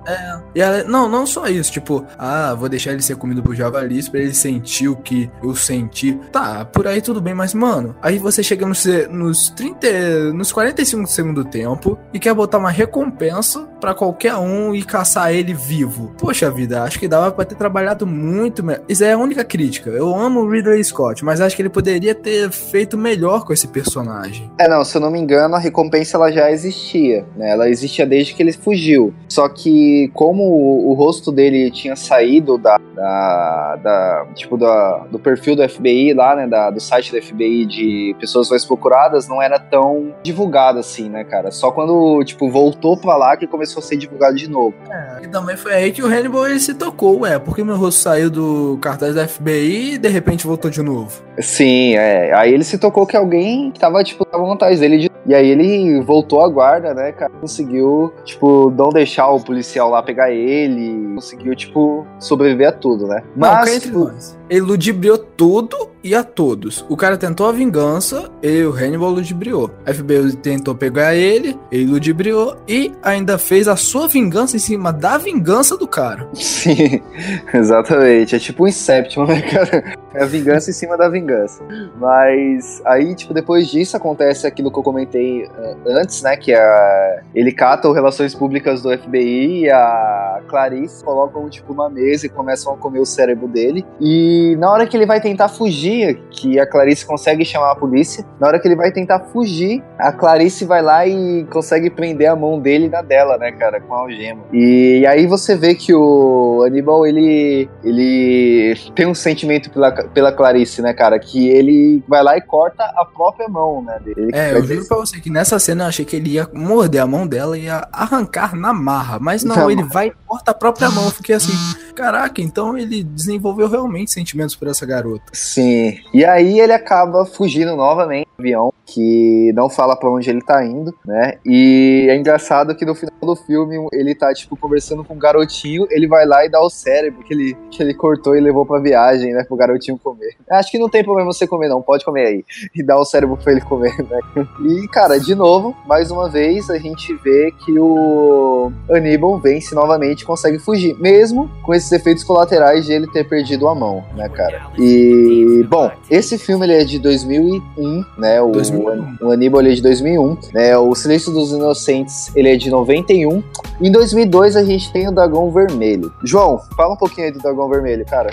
E ela- não, não só isso, tipo, ah, vou deixar ele ser comido por javalis pra ele sentir o que eu senti. Tá, por aí tudo bem, mas mano, aí você chega nos, nos 30, nos 45 do segundo tempo e quer botar uma recompensa pra qualquer um e caçar ele vivo. Poxa vida, acho que dava pra ter trabalhado muito melhor. Isso é a única crítica. Eu amo o Ridley Scott, mas acho que ele poderia ter feito melhor com esse personagem. É, não, se eu não me engano, a recompensa ela já existia, né? Ela existia desde que ele fugiu. Só que como o, o rosto dele tinha saído da, da, da- tipo da, do perfil do FBI lá, né, da, do site do FBI de pessoas mais procuradas, não era tão divulgado assim, né, cara? Só quando tipo voltou pra lá que começou a ser divulgado de novo. E também foi aí que o Hannibal ele se tocou, ué, porque meu rosto saiu do cartaz da FBI e de repente voltou de novo. Sim, é. Aí ele se tocou que alguém tava, tipo, tava atrás dele. de- E aí ele voltou à guarda, né, cara? Conseguiu, tipo, não deixar o policial lá pegar ele. Conseguiu, tipo, sobreviver a tudo, né? Não, Mas, nós. Ele ludibriou tudo e a todos. O cara tentou a vingança e o Hannibal ludibriou. A FBI tentou pegar ele, ele ludibriou e ainda fez a sua vingança em cima da vingança do cara. sim. [LAUGHS] Exatamente. É tipo um Inception, né, cara? É a vingança em cima da vingança. Mas aí, tipo, depois disso acontece aquilo que eu comentei uh, antes, né? Que a, ele cata o Relações Públicas do FBI e a Clarice colocam, tipo, uma mesa e começam a comer o cérebro dele. E na hora que ele vai tentar fugir, que a Clarice consegue chamar a polícia, na hora que ele vai tentar fugir, a Clarice vai lá e consegue prender a mão dele na dela, né, cara, com a algema. E, e aí você vê que o Aníbal, ele, ele tem um sentimento pela, pela Clarice, né, cara? Que ele vai lá e corta a própria mão, né? Dele. É, eu juro pra você que nessa cena eu achei que ele ia morder a mão dela e ia arrancar na marra. Mas não, não. ele vai e corta a própria mão. Eu fiquei assim, caraca, então ele desenvolveu realmente sentimentos por essa garota. Sim. E aí ele acaba fugindo novamente do avião, que não fala para onde ele tá indo, né? E é engraçado que no final do filme ele tá, tipo, conversando com um garotinho, ele vai lá e dá o cérebro que ele, que ele cortou e levou pra viagem, né? Pro garotinho comer. Acho que não tem problema você comer, não. Pode comer aí. E dá o cérebro pra ele comer, [LAUGHS] né? E, cara, de novo, mais uma vez, a gente vê que o Aníbal vence novamente e consegue fugir. Mesmo com esses efeitos colaterais de ele ter perdido a mão, né, cara? E, bom, esse filme ele é de 2001, né? O, 2001. o Aníbal ele é de 2001, né? O Silêncio dos Inocentes ele é de 91. Em 2002 a gente tem o Dragão Vermelho. João, fala um pouquinho aí do Dragão Vermelho, cara.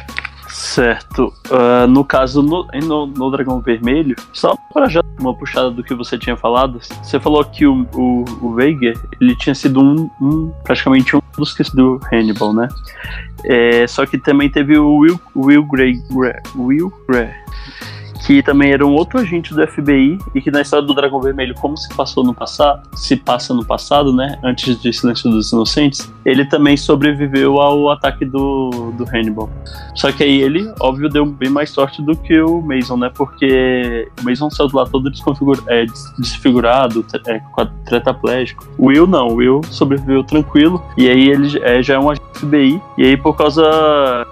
Certo. Uh, no caso, no, no, no, Dragão Vermelho, só para já uma puxada do que você tinha falado, você falou que o, o, o ele tinha sido um, um, praticamente um dos que do Hannibal, né? É, só que também teve o Will, Will Gray, Will Gray, que também era um outro agente do FBI e que na história do Dragão Vermelho, como se passou no passado, se passa no passado, né, antes de Silêncio dos Inocentes, ele também sobreviveu ao ataque do, do Hannibal. Só que aí ele, óbvio, deu bem mais sorte do que o Mason, né, porque o Mason saiu de lá todo é, desfigurado, é, tetraplégico. O Will não, o Will sobreviveu tranquilo e aí ele é, já é um agente do FBI e aí por causa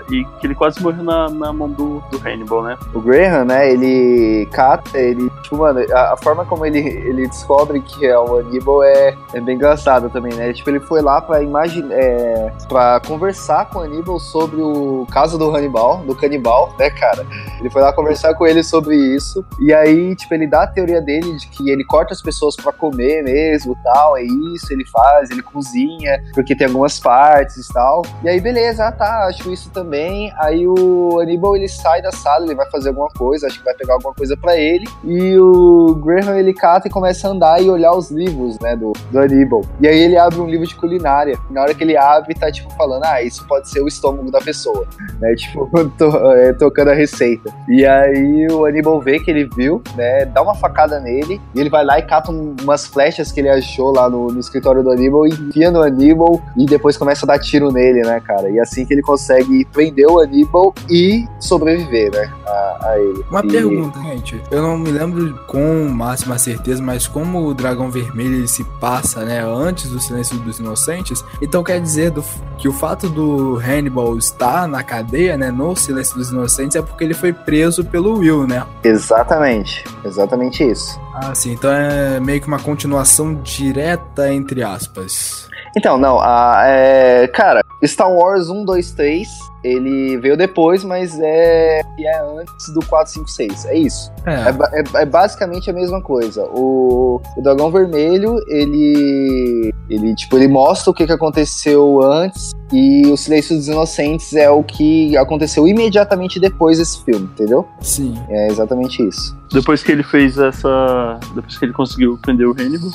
e que ele quase morreu na, na mão do, do Hannibal, né. O Graham, né, ele ele cata, ele, tipo, mano, a, a, forma como ele, ele descobre que é o Aníbal é, é bem engraçada também, né? Tipo, ele foi lá pra imaginar, é, pra conversar com o Aníbal sobre o caso do Hannibal, do canibal, né, cara? Ele foi lá conversar com ele sobre isso, e aí, tipo, ele dá a teoria dele de que ele corta as pessoas pra comer mesmo, tal, é isso, ele faz, ele cozinha, porque tem algumas partes e tal. E aí, beleza, ah, tá, acho isso também. Aí o Aníbal, ele sai da sala, ele vai fazer alguma coisa, acho que vai vai pegar alguma coisa para ele. E o Graham ele cata e começa a andar e olhar os livros, né, do, do Aníbal. E aí ele abre um livro de culinária. E na hora que ele abre, tá tipo falando: ah, isso pode ser o estômago da pessoa, né? [LAUGHS] Tipo, to, é, tocando a receita. E aí o Aníbal vê que ele viu, né? Dá uma facada nele e ele vai lá e cata um, umas flechas que ele achou lá no, no escritório do Aníbal, enfia no Aníbal e depois começa a dar tiro nele, né, cara? E assim que ele consegue prender o Aníbal e sobreviver, né, a, a ele. Uma e pergunta, gente. Eu não me lembro com máxima certeza, mas como o Dragão Vermelho ele se passa, né, antes do Silêncio dos Inocentes, então quer dizer do, que o fato do Hannibal estar na cadeia, né, no Silêncio dos Inocentes, é porque ele foi preso pelo Will, né? Exatamente. Exatamente isso. Ah, sim. Então é meio que uma continuação direta, entre aspas. Então, não, a, é, cara, Star Wars 1, 2, 3, ele veio depois, mas é, é antes do 4, 5, 6. É isso. É. É, é, é basicamente a mesma coisa. O, o Dragão Vermelho, ele. Ele, tipo, ele mostra o que, que aconteceu antes e o Silêncio dos Inocentes é o que aconteceu imediatamente depois desse filme, entendeu? Sim. É exatamente isso. Depois que ele fez essa. Depois que ele conseguiu prender o Hannibal,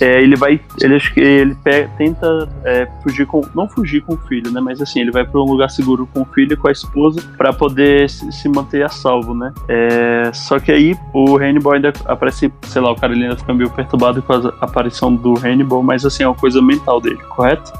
é, ele vai. Ele acho que ele pega, tenta é, fugir com. Não fugir com o filho, né? Mas assim, ele vai para um lugar seguro com o filho e com a esposa para poder se, manter a salvo, né? É, só que aí o Hannibal ainda aparece, sei lá, o cara ainda fica meio perturbado com a aparição do Hannibal, mas assim, é uma coisa mental dele, correto?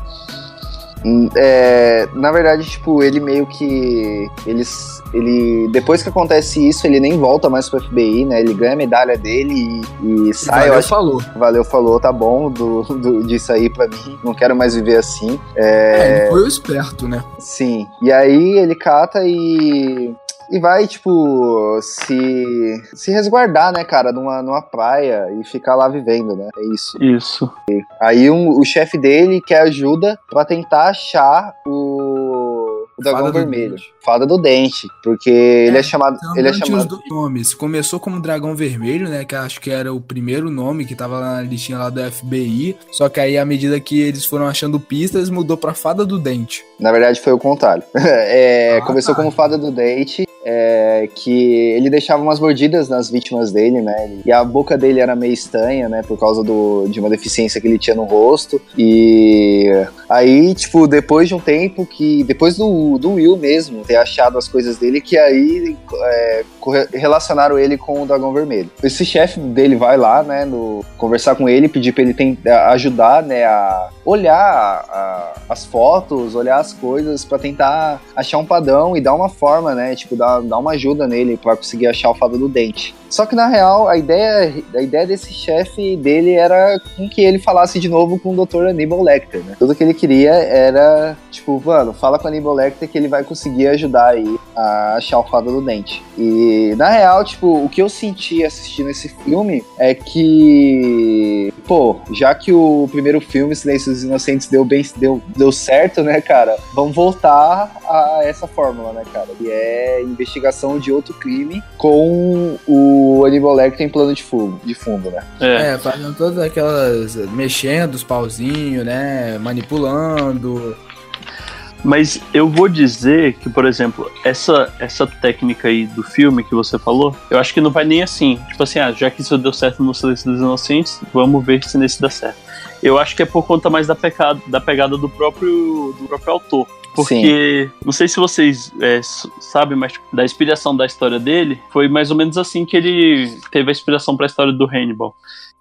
Hum, é, na verdade, tipo, ele meio que. Eles, ele, depois que acontece isso, ele nem volta mais pro FBI, né? Ele ganha a medalha dele e, e sai. Valeu, acho, falou. Valeu, falou, tá bom do, do, disso aí pra mim. Não quero mais viver assim. É, é ele foi o esperto, né? Sim. E aí ele cata e e vai, tipo, se, se resguardar, né, cara, numa, numa praia e ficar lá vivendo, né? É isso. Isso. E aí um, o chefe dele quer ajuda para tentar achar o Dragão Fada do Vermelho. Dente. Fada do Dente. Porque ele é chamado. Então, Ele é tinha os chamado. dois nomes. Começou como Dragão Vermelho, né? Que acho que era o primeiro nome que tava lá na listinha lá do FBI. Só que aí, à medida que eles foram achando pistas, mudou pra Fada do Dente. Na verdade, foi o contrário. [LAUGHS] É, Ah, começou tá. como Fada do Dente, é, que ele deixava umas mordidas nas vítimas dele, né? E a boca dele era meio estranha, né? Por causa do, de uma deficiência que ele tinha no rosto. E aí, tipo, depois de um tempo que. Depois do, do Will mesmo ter achado as coisas dele, que aí é, relacionaram ele com o Dragão Vermelho. Esse chefe dele vai lá, né? No, conversar com ele, pedir pra ele tentar ajudar, né? A olhar a- as fotos, olhar as coisas pra tentar achar um padrão e dar uma forma, né? Tipo, dar, dar uma ajuda nele pra conseguir achar o fado do dente. Só que na real, a ideia, a ideia desse chefe dele era com que ele falasse de novo com o Dr. Aníbal Lecter, né? Tudo que ele queria era, tipo, mano, fala com o Aníbal Lecter que ele vai conseguir ajudar aí a achar o fado do dente. E na real, tipo, o que eu senti assistindo esse filme é que, pô, já que o primeiro filme, Silêncio dos Inocentes, deu bem, deu, deu certo, né, cara? Vamos voltar a essa fórmula, né, cara? Que é investigação de outro crime com o Aníbal Lecter em plano de fundo, de fundo, né? É. É, fazendo todas aquelas. mexendo os pauzinhos, né? Manipulando. Mas eu vou dizer que, por exemplo, essa, essa técnica aí do filme que você falou, eu acho que não vai nem assim. Tipo assim, ah, já que isso deu certo no Silêncio dos Inocentes, vamos ver se nesse dá certo. Eu acho que é por conta mais da, pecado, da pegada do próprio, do próprio autor. Porque, não sei se vocês é, sabem, mas tipo, da inspiração da história dele, foi mais ou menos assim que ele teve a inspiração para a história do Hannibal.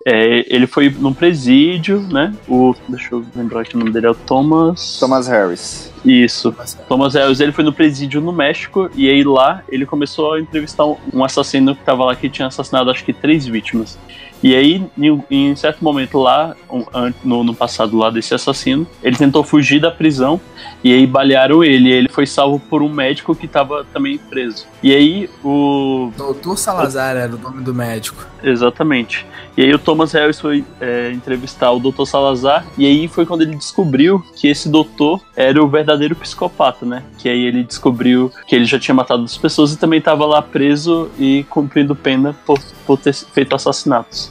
É, ele foi num presídio, né? O, deixa eu lembrar que o nome dele é o Thomas. Thomas Harris. Isso. Thomas Harris, ele foi no presídio no México e aí lá ele começou a entrevistar um- um assassino que tava lá que tinha assassinado acho que três vítimas. E aí, em, certo momento lá, no, no passado lá desse assassino, ele tentou fugir da prisão e aí balearam ele. E ele foi salvo por um médico que tava também preso. E aí o Doutor Salazar era o nome do médico. Exatamente. E aí o Thomas Harris foi é, entrevistar o Dr. Salazar, e aí foi quando ele descobriu que esse doutor era o verdadeiro psicopata, né? Que aí ele descobriu que ele já tinha matado as pessoas e também estava lá preso e cumprindo pena por, por ter feito assassinatos.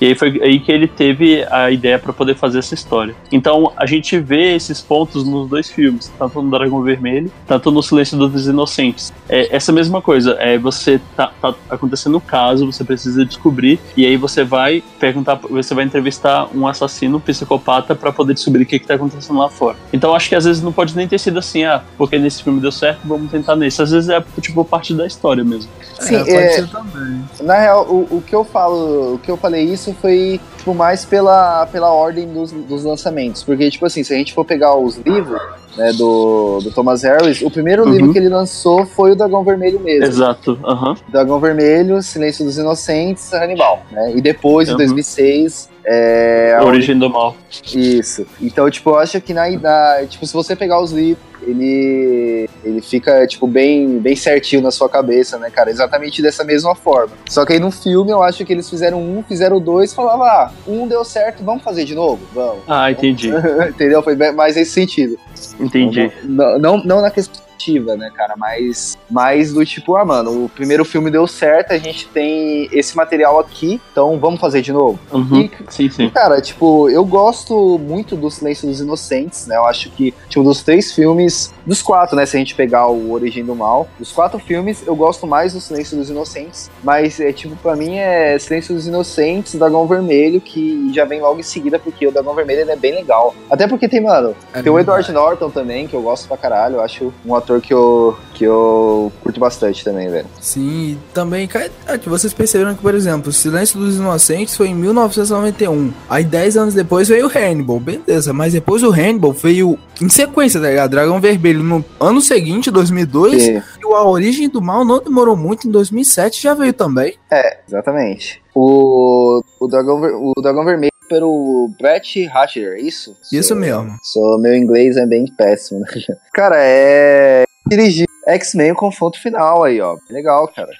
E aí foi aí que ele teve a ideia para poder fazer essa história. Então a gente vê esses pontos nos dois filmes, tanto no Dragão Vermelho, tanto no Silêncio dos Inocentes. É essa mesma coisa, é você tá, tá acontecendo um caso, você precisa descobrir, e aí você vai perguntar, você vai entrevistar um assassino, um psicopata, para poder descobrir o que, que tá acontecendo lá fora. Então acho que às vezes não pode nem ter sido assim, ah, porque nesse filme deu certo, vamos tentar nesse. Às vezes é tipo parte da história mesmo. Sim, é, pode é- ser também. Na real, o, o que eu falo, o que eu falei isso foi tipo, mais pela, pela ordem dos, dos lançamentos. Porque, tipo assim, se a gente for pegar os livros né, do, do Thomas Harris, o primeiro Uhum. livro que ele lançou foi o Dragão Vermelho mesmo. Exato, aham. Dragão Vermelho, Silêncio dos Inocentes, Hannibal. Né? E depois, em Uhum. 2006, é, A a origem do mal. Isso. Então, tipo, eu acho que na, na tipo, se você pegar os livros, ele ele fica tipo bem bem certinho na sua cabeça, né, cara? Exatamente dessa mesma forma. Só que aí no filme eu acho que eles fizeram um, fizeram dois, falavam, ah, um deu certo, vamos fazer de novo, vamos. Ah, entendi, [LAUGHS] Entendeu? Foi mais nesse sentido. entendi. Não, não, não na questão ativa, né, cara? Mas mais do tipo, ah, mano, o primeiro filme deu certo, a gente tem esse material aqui, então vamos fazer de novo. Uhum. E, Sim, sim. Cara, tipo, eu gosto muito do Silêncio dos Inocentes, né? Eu acho que, tipo, dos três filmes, dos quatro, né? Se a gente pegar o Origem do Mal, dos quatro filmes, eu gosto mais do Silêncio dos Inocentes. Mas, é, tipo, pra mim é Silêncio dos Inocentes, Dragão Vermelho, que já vem logo em seguida, porque o Dragão Vermelho é bem legal. Até porque tem, mano, É tem o. Edward Norton também, que eu gosto pra caralho. Eu acho um ator que eu, que eu curto bastante também, velho. Sim, e também, cara, é que vocês perceberam que, por exemplo, Silêncio dos Inocentes foi em 1991. Aí, 10 anos depois veio o Hannibal, beleza. Mas depois o Hannibal veio em sequência, tá ligado? Dragão Vermelho no ano seguinte, 2002. Que- E o A Origem do Mal não demorou muito, em 2007 já veio também. É, exatamente. O, o, Dragão, o Dragão Vermelho pelo Brett Hatcher, é isso? Isso Sou- mesmo. Sou, meu inglês é bem péssimo, né? [LAUGHS] Cara, é. Dirigido X-Men o confronto final aí, ó. Legal, cara.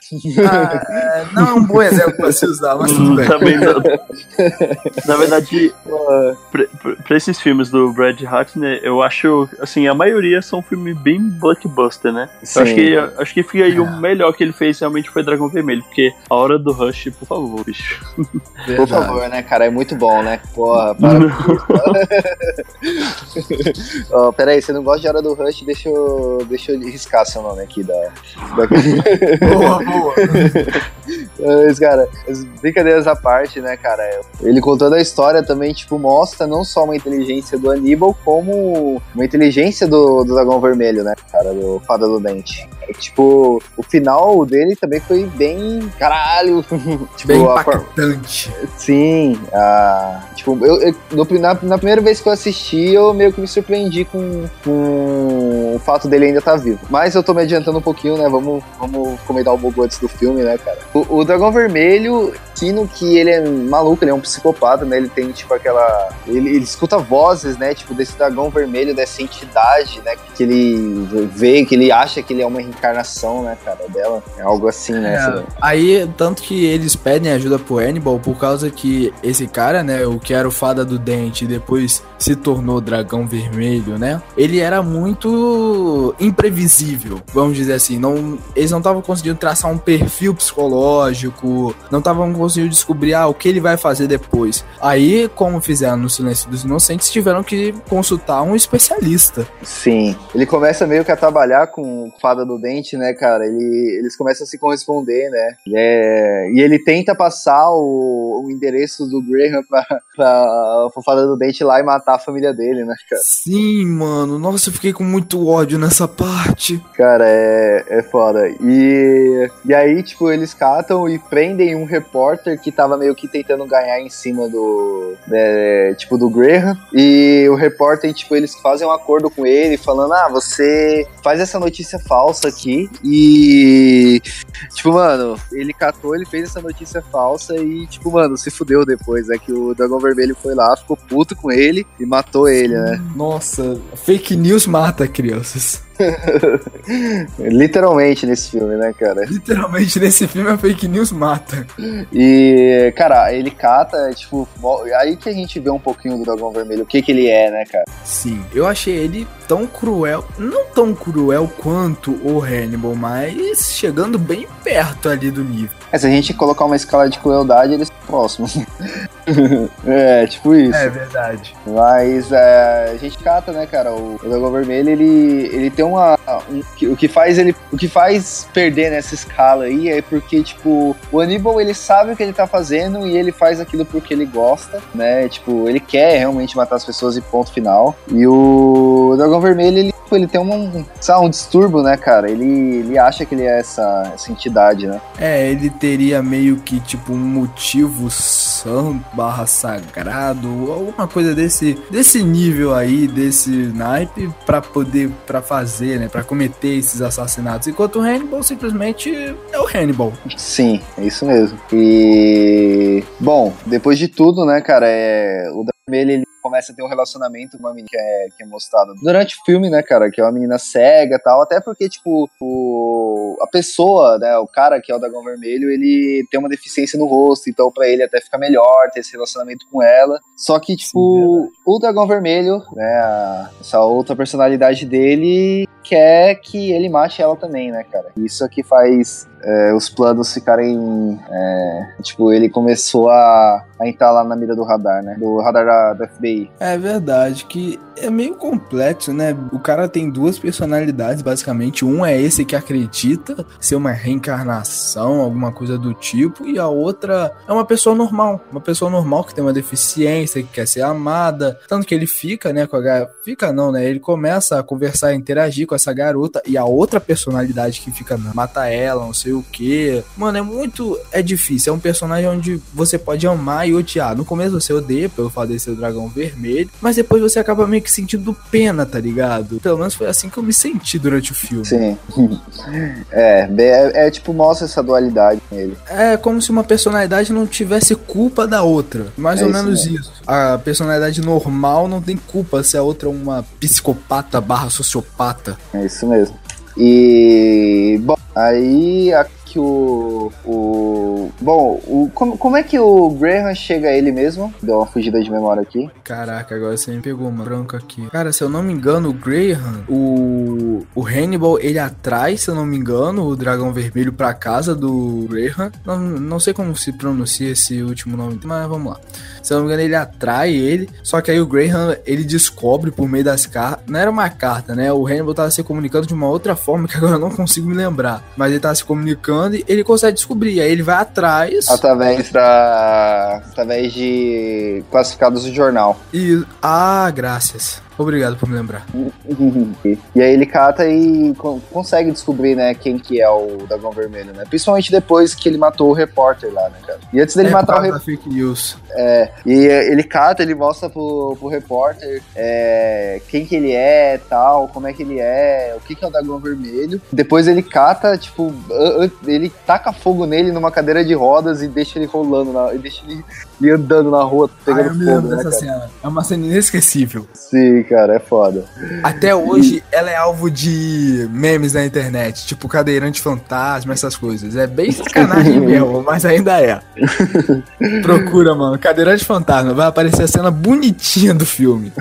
Ah, é, não é um bom exemplo pra se usar, mas tudo bem. Também não. [LAUGHS] Na verdade, pra, pra- esses filmes do Brad Hartnett, eu acho, assim, a maioria são filmes bem blockbuster, né? Sim. Eu acho que, acho que fica aí o melhor que ele fez realmente foi Dragão Vermelho, porque a hora do Rush, por favor, bicho. Por favor, né, cara? É muito bom, né? Porra, para com isso. [LAUGHS] Ó, pera aí, você não gosta de Hora do Rush? Deixa eu, deixa eu riscar seu nome aqui da... [LAUGHS] da... Boa, boa. [LAUGHS] Mas, cara, as brincadeiras à parte, né, cara? Ele contando a história também, tipo, mostra não só uma inteligência do Aníbal, como uma inteligência do, do Dragão Vermelho, né, cara? Do Fada do Dente. É, tipo, o final dele também foi bem. Caralho! [LAUGHS] tipo, Bem a impactante. Sim, a, tipo, eu, eu- no- na, na primeira vez que eu assisti, eu meio que me surpreendi com, com o fato dele ainda estar vivo. Mas eu tô me adiantando um pouquinho, né? Vamos, vamos comentar um pouco antes do filme, né, cara? O, o Dragão Vermelho, sino que ele é maluco, ele é um psicopata, né? Ele tem, tipo, aquela. Ele, ele escuta vozes, né? Tipo, desse dragão vermelho, dessa entidade, né? Que ele vê, que ele acha que ele é uma reencarnação, né, cara, dela. É algo assim, né? É, aí, tanto que eles pedem ajuda pro Hannibal por causa que esse cara, né, o que era o fada do dente e depois se tornou dragão vermelho, né? Ele era muito imprevisível, vamos dizer assim. Não, eles não estavam conseguindo traçar um perfil psicológico, não estavam conseguindo descobrir ah, o que ele vai fazer depois. Aí, como fizeram no Silêncio dos Inocentes, tiveram que consultar um especialista. Sim. Ele começa meio que a trabalhar com o Fada do Dente, né, cara? Ele, eles começam a se corresponder, né? É- E ele tenta passar o, o endereço do Graham pra, pra, pro Fada do Dente lá e matar a família dele, né, cara? Sim, mano. Nossa, eu fiquei com muito ódio nessa parte. Cara, é, é foda. E, e aí, tipo, eles catam e prendem um repórter que tava meio que tentando ganhar em cima do. né, tipo, do Graham. E o repórter, tipo, eles fazem um acordo com ele, falando: ah, você faz essa notícia falsa aqui. E. Tipo, mano, ele catou, ele fez essa notícia falsa e, tipo, mano, se fudeu depois, né? Que o Dragão Vermelho foi lá, ficou puto com ele e matou ele, né? Nossa, fake news mata crianças. [LAUGHS] Literalmente nesse filme, né, cara? Literalmente, nesse filme a fake news mata. E, cara, ele cata, tipo, mo- aí que a gente vê um pouquinho do Dragão Vermelho, o que que ele é, né, cara? Sim, eu achei ele tão cruel, não tão cruel quanto o Hannibal, mas chegando bem perto ali do nível. É, se a gente colocar uma escala de crueldade, eles são próximos. [LAUGHS] é, tipo isso. verdade. Mas é, a gente cata, né, cara? O, o Dragão Vermelho, ele, ele tem uma. um- o, que faz ele, o que faz perder nessa escala aí é porque, tipo, o Aníbal ele sabe o que ele tá fazendo e ele faz aquilo porque ele gosta, né? Tipo, ele quer realmente matar as pessoas e ponto final. E o Dragão Vermelho, ele, tipo, ele tem um, sabe, um distúrbio, né, cara? Ele, ele acha que ele é essa, essa entidade, né? É, ele teria meio que tipo um motivo santo barra sagrado, alguma coisa desse, desse nível aí, desse naipe, pra poder, pra fazer, né, pra cometer esses assassinatos. Enquanto o Hannibal simplesmente é o Hannibal. Sim, é isso mesmo. E. Bom, depois de tudo, né, cara, é... o ele começa a ter um relacionamento com uma menina que é, que é mostrada durante o filme, né, cara, que é uma menina cega e tal, até porque, tipo, o... a pessoa, né, o cara que é o Dragão Vermelho, ele tem uma deficiência no rosto, então pra ele até fica melhor ter esse relacionamento com ela. Só que, tipo, o Dragão Vermelho, né, a- essa outra personalidade dele quer que ele mate ela também, né, cara. Isso aqui faz é, os planos ficarem. é, tipo, ele começou a, a entrar lá na mira do radar, né? Do radar da, do FBI. É verdade que é meio complexo, né? O cara tem duas personalidades, basicamente. Um é esse que acredita ser uma reencarnação, alguma coisa do tipo, e a outra é uma pessoa normal, uma pessoa normal que tem uma deficiência, que quer ser amada. Tanto que ele fica, né, com a fica não, né? Ele começa a conversar, interagir com essa garota e a outra personalidade que fica "Não, mata ela, não sei o que. Mano, é muito é difícil. É um personagem onde você pode amar e odiar. No começo você odeia pelo fato de ser o dragão vermelho, mas depois você acaba meio que sentindo pena, tá ligado? Pelo menos foi assim que eu me senti durante o filme. Sim. [LAUGHS] é, é, é, tipo, mostra essa dualidade nele. É como se uma personalidade não tivesse culpa da outra. Mais É ou isso menos mesmo. isso. A personalidade normal não tem culpa se a outra é uma psicopata barra sociopata. É isso mesmo. E. Bom, aí a que o. o bom, o, como, como é que o Graham chega a ele mesmo? Deu uma fugida de memória aqui. Caraca, agora você me pegou uma branca aqui. Cara, se eu não me engano, o Graham, o, o Hannibal, ele atrai, se eu não me engano, o dragão vermelho pra casa do Graham. Não, não sei como se pronuncia esse último nome, mas vamos lá. Se eu não me engano, ele atrai ele. Só que aí o Graham, ele descobre por meio das cartas. Não era uma carta, né? O Hannibal tava se comunicando de uma outra forma que agora eu não consigo me lembrar. Mas ele tava se comunicando ele consegue descobrir. Aí ele vai atrás. Através da. Através de classificados do jornal. E. Ah, graças. Obrigado por me lembrar. [LAUGHS] e aí ele cata e consegue descobrir, né, quem que é o Dragão Vermelho, né? Principalmente depois que ele matou o repórter lá, né, cara? E antes dele é, matar o repórter. fake news. É, e ele cata, ele mostra pro, pro repórter é, quem que ele é, tal, como é que ele é, o que que é o Dragão Vermelho. Depois ele cata, tipo, ele taca fogo nele numa cadeira de rodas e deixa ele rolando, na, e deixa ele, ele andando na rua, pegando ah, eu fogo, né, dessa cena. É uma cena inesquecível. Sim, cara, é foda. Até hoje ela é alvo de memes na internet, tipo cadeirante fantasma, essas coisas. É bem sacanagem [LAUGHS] mesmo, mas ainda é. [LAUGHS] Procura, mano. Cadeirante fantasma, vai aparecer a cena bonitinha do filme.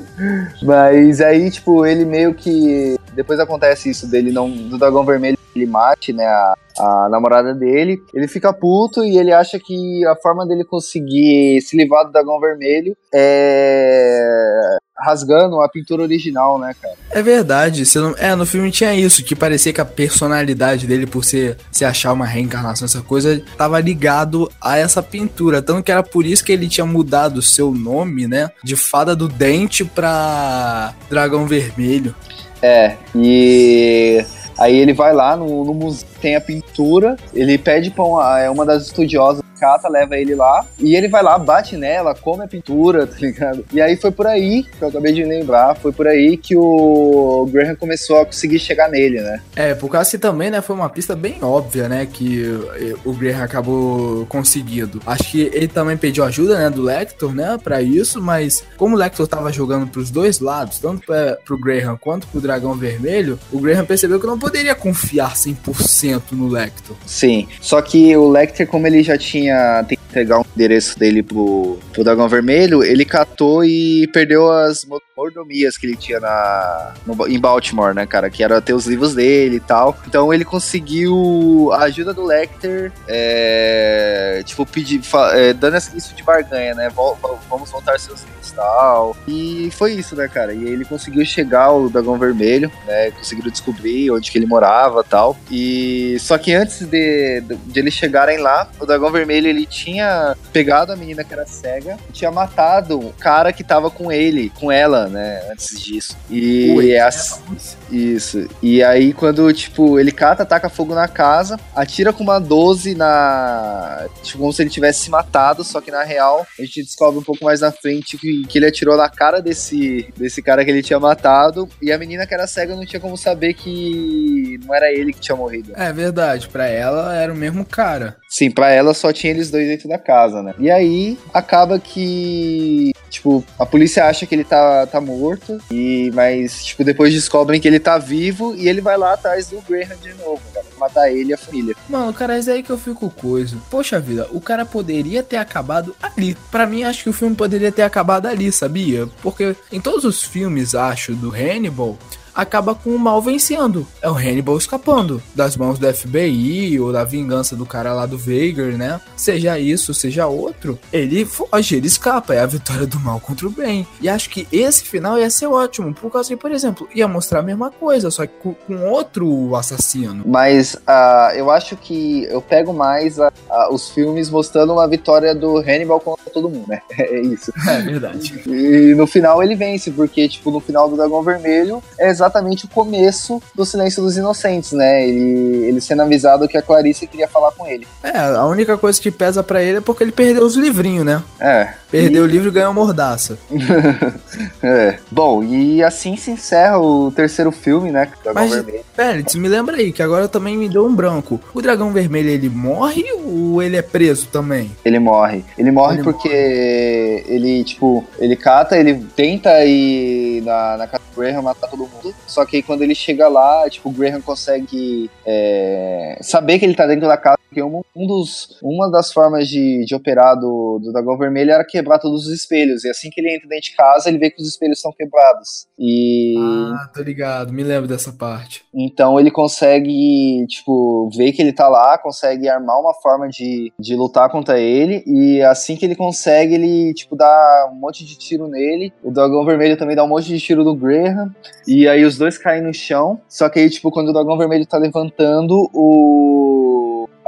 [LAUGHS] mas aí, tipo, ele meio que. Depois acontece isso dele não. Do dragão vermelho ele mate, né, a, a namorada dele. Ele fica puto e ele acha que a forma dele conseguir se livrar do dragão vermelho é rasgando a pintura original, né, cara? É verdade. Não... É, no filme tinha isso, que parecia que a personalidade dele, por ser, se achar uma reencarnação, essa coisa, tava ligado a essa pintura. Tanto que era por isso que ele tinha mudado o seu nome, né? De Fada do Dente pra Dragão Vermelho. É, e Aí ele vai lá no, no museu, tem a pintura, ele pede pra uma, é uma das estudiosas cata, leva ele lá, e ele vai lá, bate nela, come a pintura, [LAUGHS] tá ligado? E aí foi por aí, que eu acabei de lembrar, foi por aí que o Graham começou a conseguir chegar nele, né? É, por causa que também, né, foi uma pista bem óbvia, né, que o Graham acabou conseguindo. Acho que ele também pediu ajuda, né, do Lector, né, pra isso, mas como o Lector tava jogando pros dois lados, tanto pra, pro Graham quanto pro Dragão Vermelho, o Graham percebeu que não poderia confiar 100% no Lector. Sim, só que o Lecter, como ele já tinha que pegar o endereço dele pro, pro Dragão Vermelho, ele catou e perdeu as mordomias que ele tinha na, no, em Baltimore, né, cara? Que era ter os livros dele e tal. Então ele conseguiu a ajuda do Lecter, é, tipo, pedir, é, dando isso de barganha, né? Vol, vamos voltar seus livros e tal. E foi isso, né, cara? E ele conseguiu chegar ao Dragão Vermelho, né? Conseguiram descobrir onde que ele morava tal. E só que antes de, de, eles chegarem lá, o Dragão Vermelho ele tinha pegado a menina que era cega e tinha matado o cara que tava com ele, com ela, né, antes disso. E Ui, é isso. E aí quando, tipo, ele cata, taca fogo na casa, atira com uma 12 na, tipo, como se ele tivesse se matado, só que na real a gente descobre um pouco mais na frente que, que ele atirou na cara desse desse cara que ele tinha matado e a menina que era cega não tinha como saber que não era ele que tinha morrido. É verdade, para ela era o mesmo cara. Sim, para ela só tinha eles dois dentro da casa, né? E aí acaba que, tipo, a polícia acha que ele tá, tá morto, e mas, tipo, depois descobrem que ele tá vivo e ele vai lá atrás do Graham de novo, pra matar ele e a família. Mano, cara, é aí que eu fico coisa. Poxa vida, o cara poderia ter acabado ali. Para mim, acho que o filme poderia ter acabado ali, sabia? Porque em todos os filmes, acho, do Hannibal, acaba com o mal vencendo. É o Hannibal escapando das mãos do FBI ou da vingança do cara lá do Veigar, né? Seja isso, seja outro, ele foge, ele escapa. É a vitória do mal contra o bem. E acho que esse final ia ser ótimo, por causa que, por exemplo, ia mostrar a mesma coisa, só que com, com outro assassino. Mas uh, eu acho que eu pego mais uh, uh, os filmes mostrando uma vitória do Hannibal contra todo mundo, né? [LAUGHS] É isso. É verdade. E no final ele vence, porque, tipo, no final do Dragão Vermelho é exatamente o começo do Silêncio dos Inocentes, né? Ele, ele sendo avisado que a Clarice queria falar com ele. É, a única coisa que pesa para ele é porque ele perdeu os livrinhos, né? É. Perdeu e... o livro e ganhou mordaça. [LAUGHS] é. Bom, e assim se encerra o terceiro filme, né? Dragão Mas, Vermelho. Pérez, me lembra aí, que agora também me deu um branco. O Dragão Vermelho, ele morre ou ele é preso também? Ele morre. Ele morre ele porque morre. ele, tipo, ele cata, ele tenta ir na, na casa do Graham matar todo mundo. Só que aí quando ele chega lá, tipo, o Graham consegue é, saber que ele tá dentro da casa, porque um, um dos, uma das formas de, de operar do, do Dragão Vermelho era quebrar todos os espelhos. E assim que ele entra dentro de casa, ele vê que os espelhos estão quebrados. E. Ah, tô ligado, me lembro dessa parte. Então ele consegue, tipo, ver que ele tá lá, consegue armar uma forma de, de lutar contra ele. E assim que ele consegue, ele, tipo, dá um monte de tiro nele. O Dragão Vermelho também dá um monte de tiro no Graham. E aí os dois caem no chão. Só que aí, tipo, quando o Dragão Vermelho tá levantando, o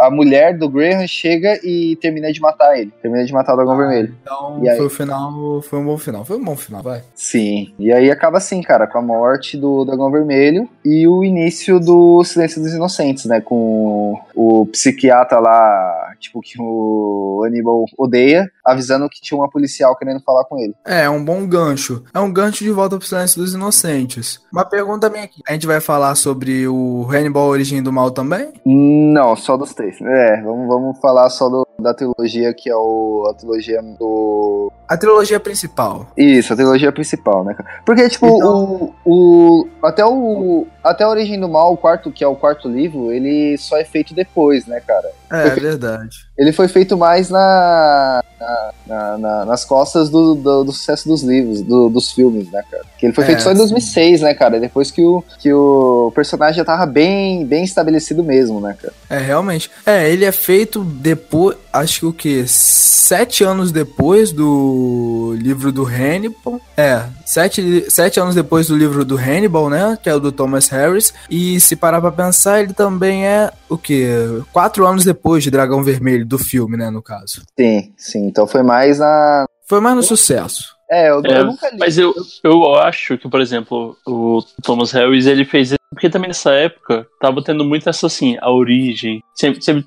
a mulher do Graham chega e termina de matar ele. Termina de matar o Dragão Vermelho. Então E aí? foi o final, foi um bom final. Foi um bom final, vai. Sim. E aí acaba assim, cara, com a morte do Dragão Vermelho e o início do Silêncio dos Inocentes, né? Com o psiquiatra lá, tipo, que o Hannibal odeia, avisando que tinha uma policial querendo falar com ele. É, é um bom gancho. É um gancho de volta pro Silêncio dos Inocentes. Uma pergunta minha aqui. A gente vai falar sobre o Hannibal Origem do Mal também? Não, só dos três. É, vamos, vamos falar só do- da trilogia, que é o, a trilogia do. A trilogia principal. Isso, a trilogia principal, né, cara? Porque, tipo, Então- o, o. Até o. Até a Origem do Mal, o quarto, que é o quarto livro, ele só é feito depois, né, cara? É, é verdade. Ele foi feito mais na, na- na- na- nas costas do, do, do sucesso dos livros, do- dos filmes, né, cara? Que ele foi É, feito só em sim. 2006, né, cara? Depois que o, que o personagem já tava bem, bem estabelecido mesmo, né, cara? É, realmente. É, ele é feito depois, acho que o quê? Sete anos depois do livro do Hannibal. É, sete, sete anos depois do livro do Hannibal, né? Que é o do Thomas Harris. E se parar pra pensar, ele também é o quê? Quatro anos depois de Dragão Vermelho, do filme, né? No caso. Sim, sim. Então foi mais na. Foi mais no sucesso. É, eu, É, eu nunca li. Mas eu, eu acho que, por exemplo, o Thomas Harris, ele fez isso porque também nessa época tava tendo muito essa assim, a origem. Sempre, sempre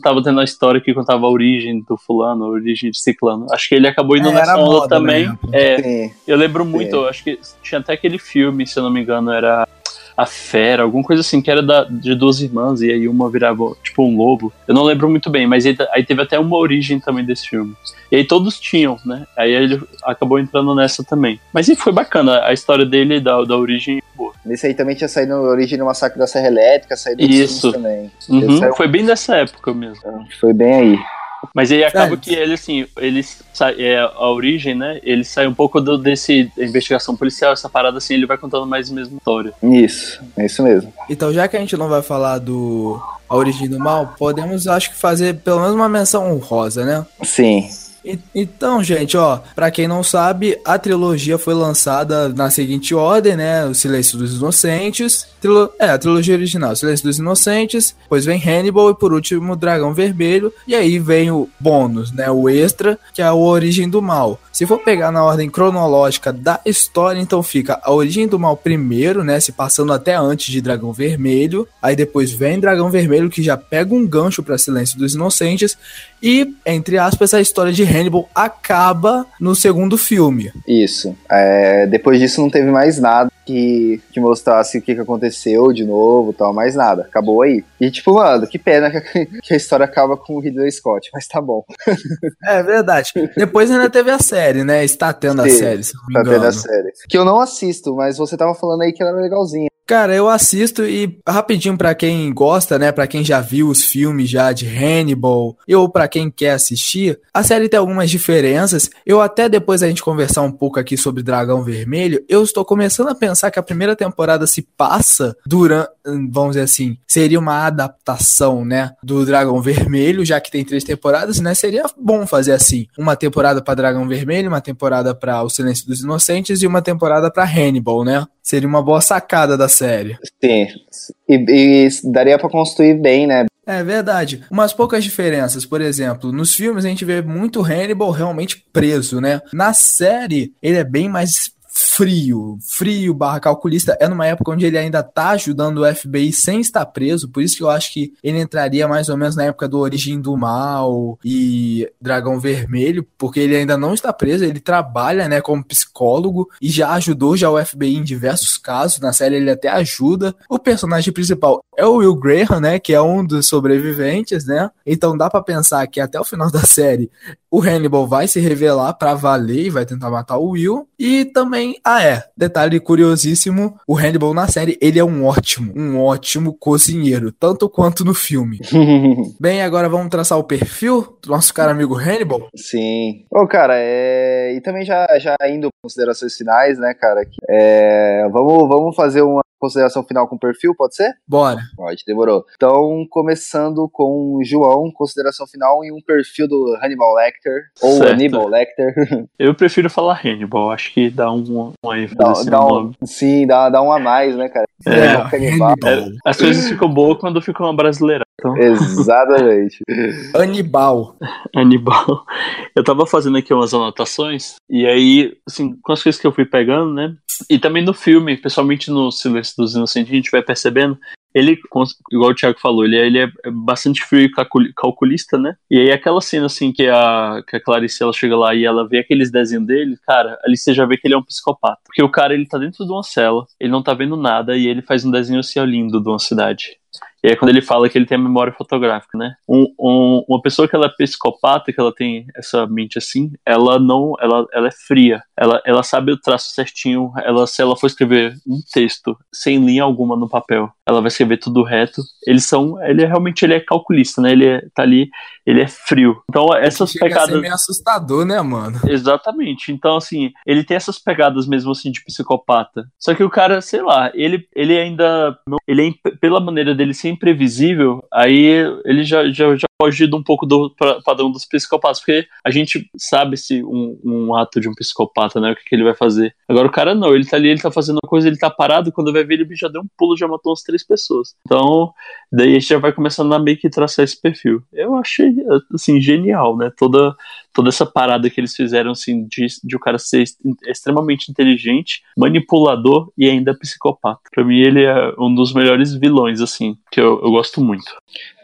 tava tendo a história que contava a origem do fulano, a origem de ciclano. Acho que ele acabou indo É, nessa era onda moda também. É, Sim. eu lembro muito, eu acho que tinha até aquele filme, se eu não me engano, era A Fera, alguma coisa assim, que era da, de duas irmãs, e aí uma virava tipo um lobo. Eu não lembro muito bem, mas aí, aí teve até uma origem também desse filme. E aí todos tinham, né? Aí ele acabou entrando nessa também. Mas e foi bacana, a história dele da, da origem boa. Nesse aí também tinha saído a origem do massacre da Serra Elétrica, saído Isso. também. Uhum, é o- Foi bem dessa época mesmo. Então, Foi bem aí. Mas aí acaba É. que ele, assim, ele sai, é, a origem, né? Ele sai um pouco do, desse investigação policial, essa parada assim, ele vai contando mais a mesma história. Isso, é isso mesmo. Então, já que a gente não vai falar do A Origem do Mal, podemos, acho que, fazer pelo menos uma menção honrosa, né? Sim. Então, gente, ó, pra quem não sabe, a trilogia foi lançada na seguinte ordem, né? O Silêncio dos Inocentes, trilo- é, a trilogia original, Silêncio dos Inocentes, depois vem Hannibal e por último Dragão Vermelho, e aí vem o bônus, né? O extra, que é a Origem do Mal. Se for pegar na ordem cronológica da história, então fica a Origem do Mal primeiro, né? Se passando até antes de Dragão Vermelho, aí depois vem Dragão Vermelho, que já pega um gancho pra Silêncio dos Inocentes, e, entre aspas, a história de Hannibal acaba no segundo filme. Isso. É, depois disso não teve mais nada que, que mostrasse o que, que aconteceu de novo tal, mais nada. Acabou aí. E tipo, mano, que pena que a, [LAUGHS] que a história acaba com o Ridley Scott, mas tá bom. [LAUGHS] É verdade. Depois ainda teve a série, né? Está tendo a Sim, série, se não me Tá engano. tendo a série. Que eu não assisto, mas você tava falando aí que ela era legalzinha. Cara, eu assisto e rapidinho pra quem gosta, né, Pra quem já viu os filmes já de Hannibal, ou pra quem quer assistir, a série tem algumas diferenças. Eu até depois a gente conversar um pouco aqui sobre Dragão Vermelho, eu estou começando a pensar que a primeira temporada se passa durante, vamos dizer assim, seria uma adaptação, né, do Dragão Vermelho, já que tem três temporadas, né? Seria bom fazer assim, uma temporada pra Dragão Vermelho, uma temporada pra O Silêncio dos Inocentes e uma temporada pra Hannibal, né? Seria uma boa sacada da série. Sim. E, e daria pra construir bem, né? É verdade. Umas poucas diferenças. Por exemplo, nos filmes a gente vê muito Hannibal realmente preso, né? Na série, ele é bem mais frio, frio barra calculista, é numa época onde ele ainda tá ajudando o FBI sem estar preso, por isso que eu acho que ele entraria mais ou menos na época do Origem do Mal e Dragão Vermelho, porque ele ainda não está preso, ele trabalha, né, como psicólogo e já ajudou já o FBI em diversos casos, na série ele até ajuda. O personagem principal é o Will Graham, né? Que é um dos sobreviventes, né? Então dá para pensar que até o final da série o Hannibal vai se revelar para valer e vai tentar matar o Will. E também, ah é, detalhe curiosíssimo, o Hannibal na série, ele é um ótimo, um ótimo cozinheiro, tanto quanto no filme. [LAUGHS] Bem, agora vamos traçar o perfil do nosso cara amigo Hannibal? Sim. Ô, cara, é... e também já, já indo considerações finais, né, cara, é... vamos, vamos fazer uma consideração final com perfil, pode ser? Bora. Pode, demorou. Então, começando com o João, consideração final em um perfil do Hannibal Lecter, ou Certo. Hannibal Lecter. [LAUGHS] Eu prefiro falar Hannibal, acho que dá um, um ênfase dá, dá um, nome. sim, dá, dá um a mais, né, cara? É, Hannibal. Hannibal. As coisas ficam boas quando ficam uma brasileira. Então, Exatamente. [LAUGHS] Hannibal. Hannibal. Eu tava fazendo aqui umas anotações, e aí, assim, com as coisas que eu fui pegando, né? E também no filme, pessoalmente no Silêncio dos Inocentes, a gente vai percebendo. Ele, igual o Thiago falou, ele, é- ele é bastante frio e calcul- calculista, né? E aí aquela cena, assim, que a, que a Clarice, ela chega lá e ela vê aqueles desenhos dele, cara, ali você já vê que ele é um psicopata. Porque o cara, ele tá dentro de uma cela, ele não tá vendo nada, e ele faz um desenho assim, ó, lindo de uma cidade. E aí quando ele fala que ele tem a memória fotográfica, né? Um, um- uma pessoa que ela é psicopata, que ela tem essa mente assim, ela não, ela, ela é fria. Ela, ela sabe o traço certinho. Ela, se ela for escrever um texto sem linha alguma no papel, ela vai escrever tudo reto. Eles são, ele é, realmente ele é calculista, né? Ele é, tá ali, ele é frio. Então essas Chega ser pegadas meio assustador, né, mano? [LAUGHS] Exatamente. Então, assim, ele tem essas pegadas mesmo assim de psicopata. Só que o cara, sei lá, ele, ele ainda. não- ele é, pela maneira dele ser imprevisível, aí ele já, já, já foge de um pouco do padrão dos psicopatas. Porque a gente sabe se um, um ato de um psicopata, né? O que, que ele vai fazer. Agora o cara não, ele tá ali, ele tá fazendo uma coisa, ele tá parado, quando vai ver, ele já deu um pulo, já matou umas três pessoas. Então, daí a gente já vai começando a meio que traçar esse perfil. Eu achei, assim, genial, né? Toda, toda essa parada que eles fizeram, assim, de, de o cara ser extremamente inteligente, manipulador e ainda psicopata. Pra mim, ele é um dos melhores vilões, assim, que eu, eu gosto muito.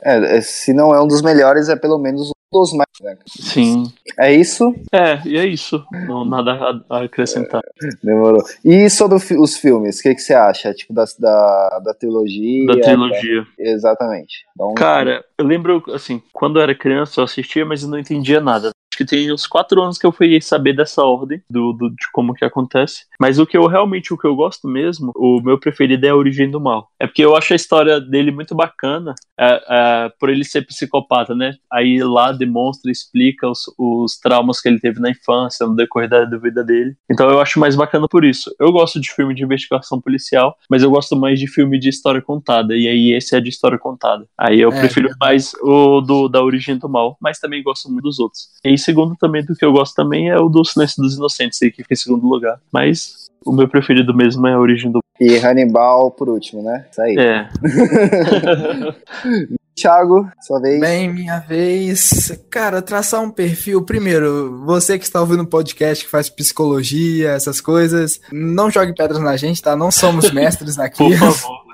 É, é, se não é um dos melhores, é pelo menos um dos mais. Né? Sim. É isso? É, e é isso. Não, nada a, acrescentar. Demorou. E sobre os filmes, o que, que você acha? Tipo, da, da, da trilogia? Da trilogia. Exatamente. Um- Cara, eu lembro, assim, quando eu era criança eu assistia, mas eu não entendia nada. Acho que tem uns quatro anos que eu fui saber dessa ordem, do, do- de como que acontece. Mas o que eu realmente, o que eu gosto mesmo, o meu preferido é a Origem do Mal. É porque eu acho a história dele muito bacana, é, é, por ele ser psicopata, né? Aí lá demonstra, explica os, os traumas que ele teve na infância, no decorrer da, da vida dele. Então eu acho mais bacana por isso. Eu gosto de filme de investigação policial, mas eu gosto mais de filme de história contada. E aí esse é de história contada. Aí eu É, prefiro mais o do, da Origem do Mal, mas também gosto muito dos outros. E em segundo também do que eu gosto também é o do Silêncio dos Inocentes, aí, que fica em segundo lugar. Mas o meu preferido mesmo é a Origem do E Hannibal por último, né? Isso aí. É. [LAUGHS] Thiago, sua vez. Bem, minha vez. Cara, traçar um perfil. Primeiro, você que está ouvindo um podcast que faz psicologia, essas coisas, não jogue pedras na gente, tá? Não somos [LAUGHS] mestres aqui. Por favor.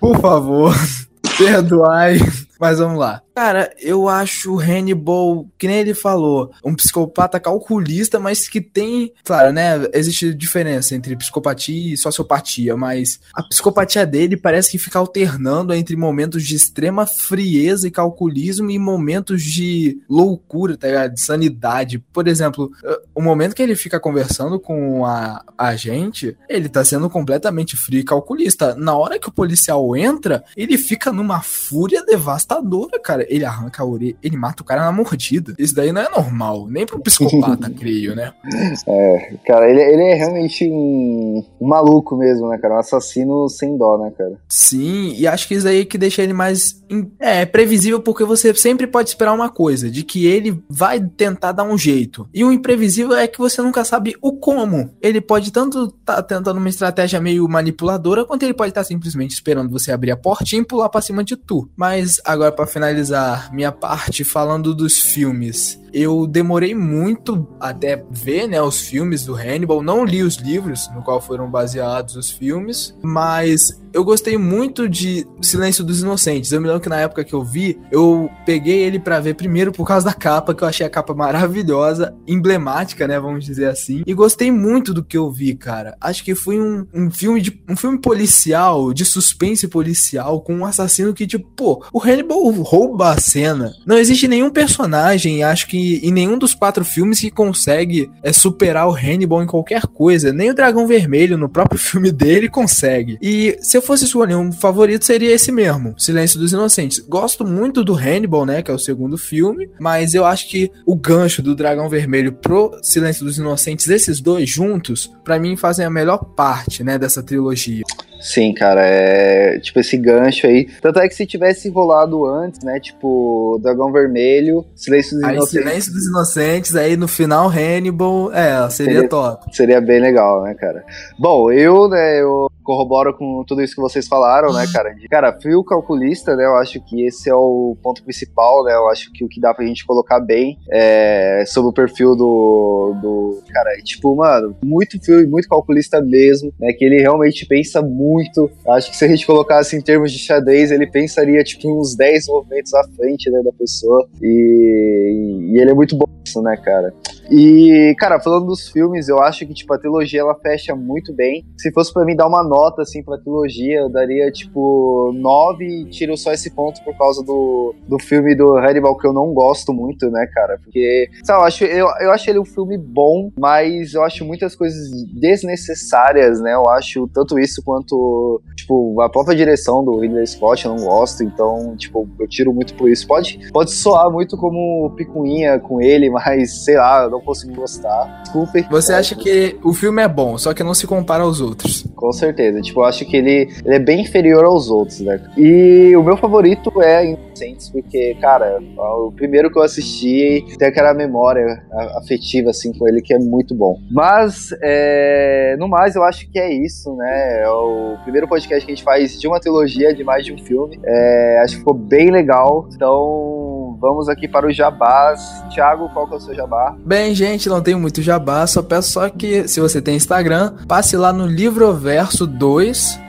Por favor, [LAUGHS] perdoai. Mas vamos lá. Cara, eu acho o Hannibal, que nem ele falou, um psicopata calculista, mas que tem. Claro, né? Existe diferença entre psicopatia e sociopatia, mas a psicopatia dele parece que fica alternando entre momentos de extrema frieza e calculismo e momentos de loucura, tá ligado? De sanidade. Por exemplo, eh, o momento que ele fica conversando com a, a gente, ele tá sendo completamente frio e calculista. Na hora que o policial entra, ele fica numa fúria devastadora, cara. Ele arranca a orelha, ele mata o cara na mordida. Isso daí não é normal, nem pro psicopata, [LAUGHS] creio, né? É, cara, ele, ele é realmente um, um maluco mesmo, né, cara? Um assassino sem dó, né, cara? Sim, e acho que isso aí que deixa ele mais é, previsível porque você sempre pode esperar uma coisa, de que ele vai tentar dar um jeito. E o imprevisível é que você nunca sabe o como. Ele pode tanto estar tentando uma estratégia meio manipuladora, quanto ele pode estar simplesmente esperando você abrir a portinha e pular pra cima de tu. Mas agora pra finalizar minha parte falando dos filmes. Eu demorei muito até ver, né, os filmes do Hannibal. Não li os livros no qual foram baseados os filmes, mas eu gostei muito de Silêncio dos Inocentes. Eu me lembro que na época que eu vi, eu peguei ele para ver primeiro por causa da capa, que eu achei a capa maravilhosa, emblemática, né, vamos dizer assim. E gostei muito do que eu vi, cara. Acho que foi um, um filme de um filme policial, de suspense policial com um assassino que tipo, pô, o Hannibal rouba a cena. Não existe nenhum personagem, acho que em nenhum dos quatro filmes que consegue é, superar o Hannibal em qualquer coisa. Nem o Dragão Vermelho no próprio [LAUGHS] filme dele consegue. E se eu fosse escolher um favorito, seria esse mesmo, Silêncio dos Inocentes. Gosto muito do Hannibal, né, que é o segundo filme, mas eu acho que o gancho do Dragão Vermelho pro Silêncio dos Inocentes, esses dois juntos, para mim fazem a melhor parte, né, dessa trilogia. Sim, cara, é tipo esse gancho aí. Tanto é que se tivesse rolado antes, né? Tipo, Dragão Vermelho, Silêncio dos Inocentes. Silêncio dos Inocentes, aí no final Hannibal, é, seria, seria top. Seria bem legal, né, cara? Bom, eu, né, eu corroboro com tudo isso que vocês falaram, né, cara? De, cara, fio calculista, né? Eu acho que esse é o ponto principal, né? Eu acho que o que dá pra gente colocar bem é sobre o perfil do. do cara, é, tipo, mano, muito fio e muito calculista mesmo, né? Que ele realmente pensa muito. Acho que se a gente colocasse em termos de xadrez, ele pensaria, tipo, uns 10 movimentos à frente, né, da pessoa. E, e ele é muito bom né, cara? E, cara, falando dos filmes, eu acho que, tipo, a trilogia ela fecha muito bem. Se fosse para mim dar uma nota, assim, pra trilogia, eu daria, tipo, 9 e tiro só esse ponto por causa do, do filme do Hannibal, que eu não gosto muito, né, cara? Porque, sabe, eu acho, eu, eu acho ele um filme bom, mas eu acho muitas coisas desnecessárias, né? Eu acho tanto isso quanto, tipo, a própria direção do Ridley Scott eu não gosto, então, tipo, eu tiro muito por isso. Pode, pode soar muito como picuinha com ele, [LAUGHS] mas, sei lá, eu não não consigo gostar. Desculpe. Você acha que o filme é bom, só que não se compara aos outros? Com certeza. Tipo, eu acho que ele, ele é bem inferior aos outros, né? E o meu favorito é Inocentes, porque, cara, o primeiro que eu assisti tem aquela memória afetiva, assim, com ele que é muito bom. Mas, é, no mais, eu acho que é isso, né? É o primeiro podcast que a gente faz de uma trilogia, de mais de um filme. É, acho que ficou bem legal. Então, vamos aqui para o jabás. Thiago, qual que é o seu jabá? Bem, gente, não tenho muito jabá, só peço só que, se você tem Instagram, passe lá no Livroverso 2,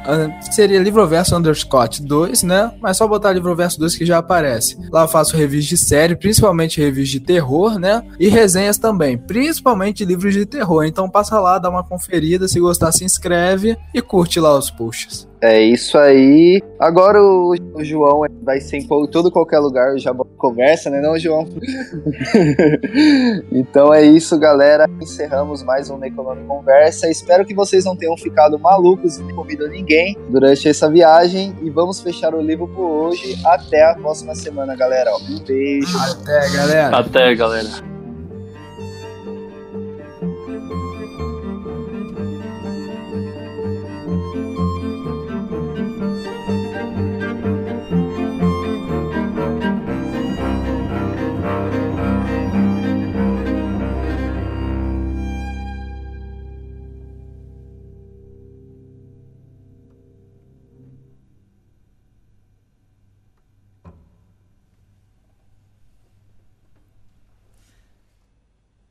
seria Livroverso Underscott 2, né? Mas só botar Livroverso 2 que já aparece. Lá eu faço reviews de série, principalmente reviews de terror, né? E resenhas também, principalmente livros de terror. Então passa lá, dá uma conferida, se gostar se inscreve e curte lá os posts. É isso aí. Agora o, o João vai ser em todo qualquer lugar, já conversa, né, não, João? [LAUGHS] então é isso, galera. Encerramos mais um Econômico Conversa. Espero que vocês não tenham ficado malucos e nem comido ninguém durante essa viagem. E vamos fechar o livro por hoje. Até a próxima semana, galera. Um beijo. Até, galera. Até, galera.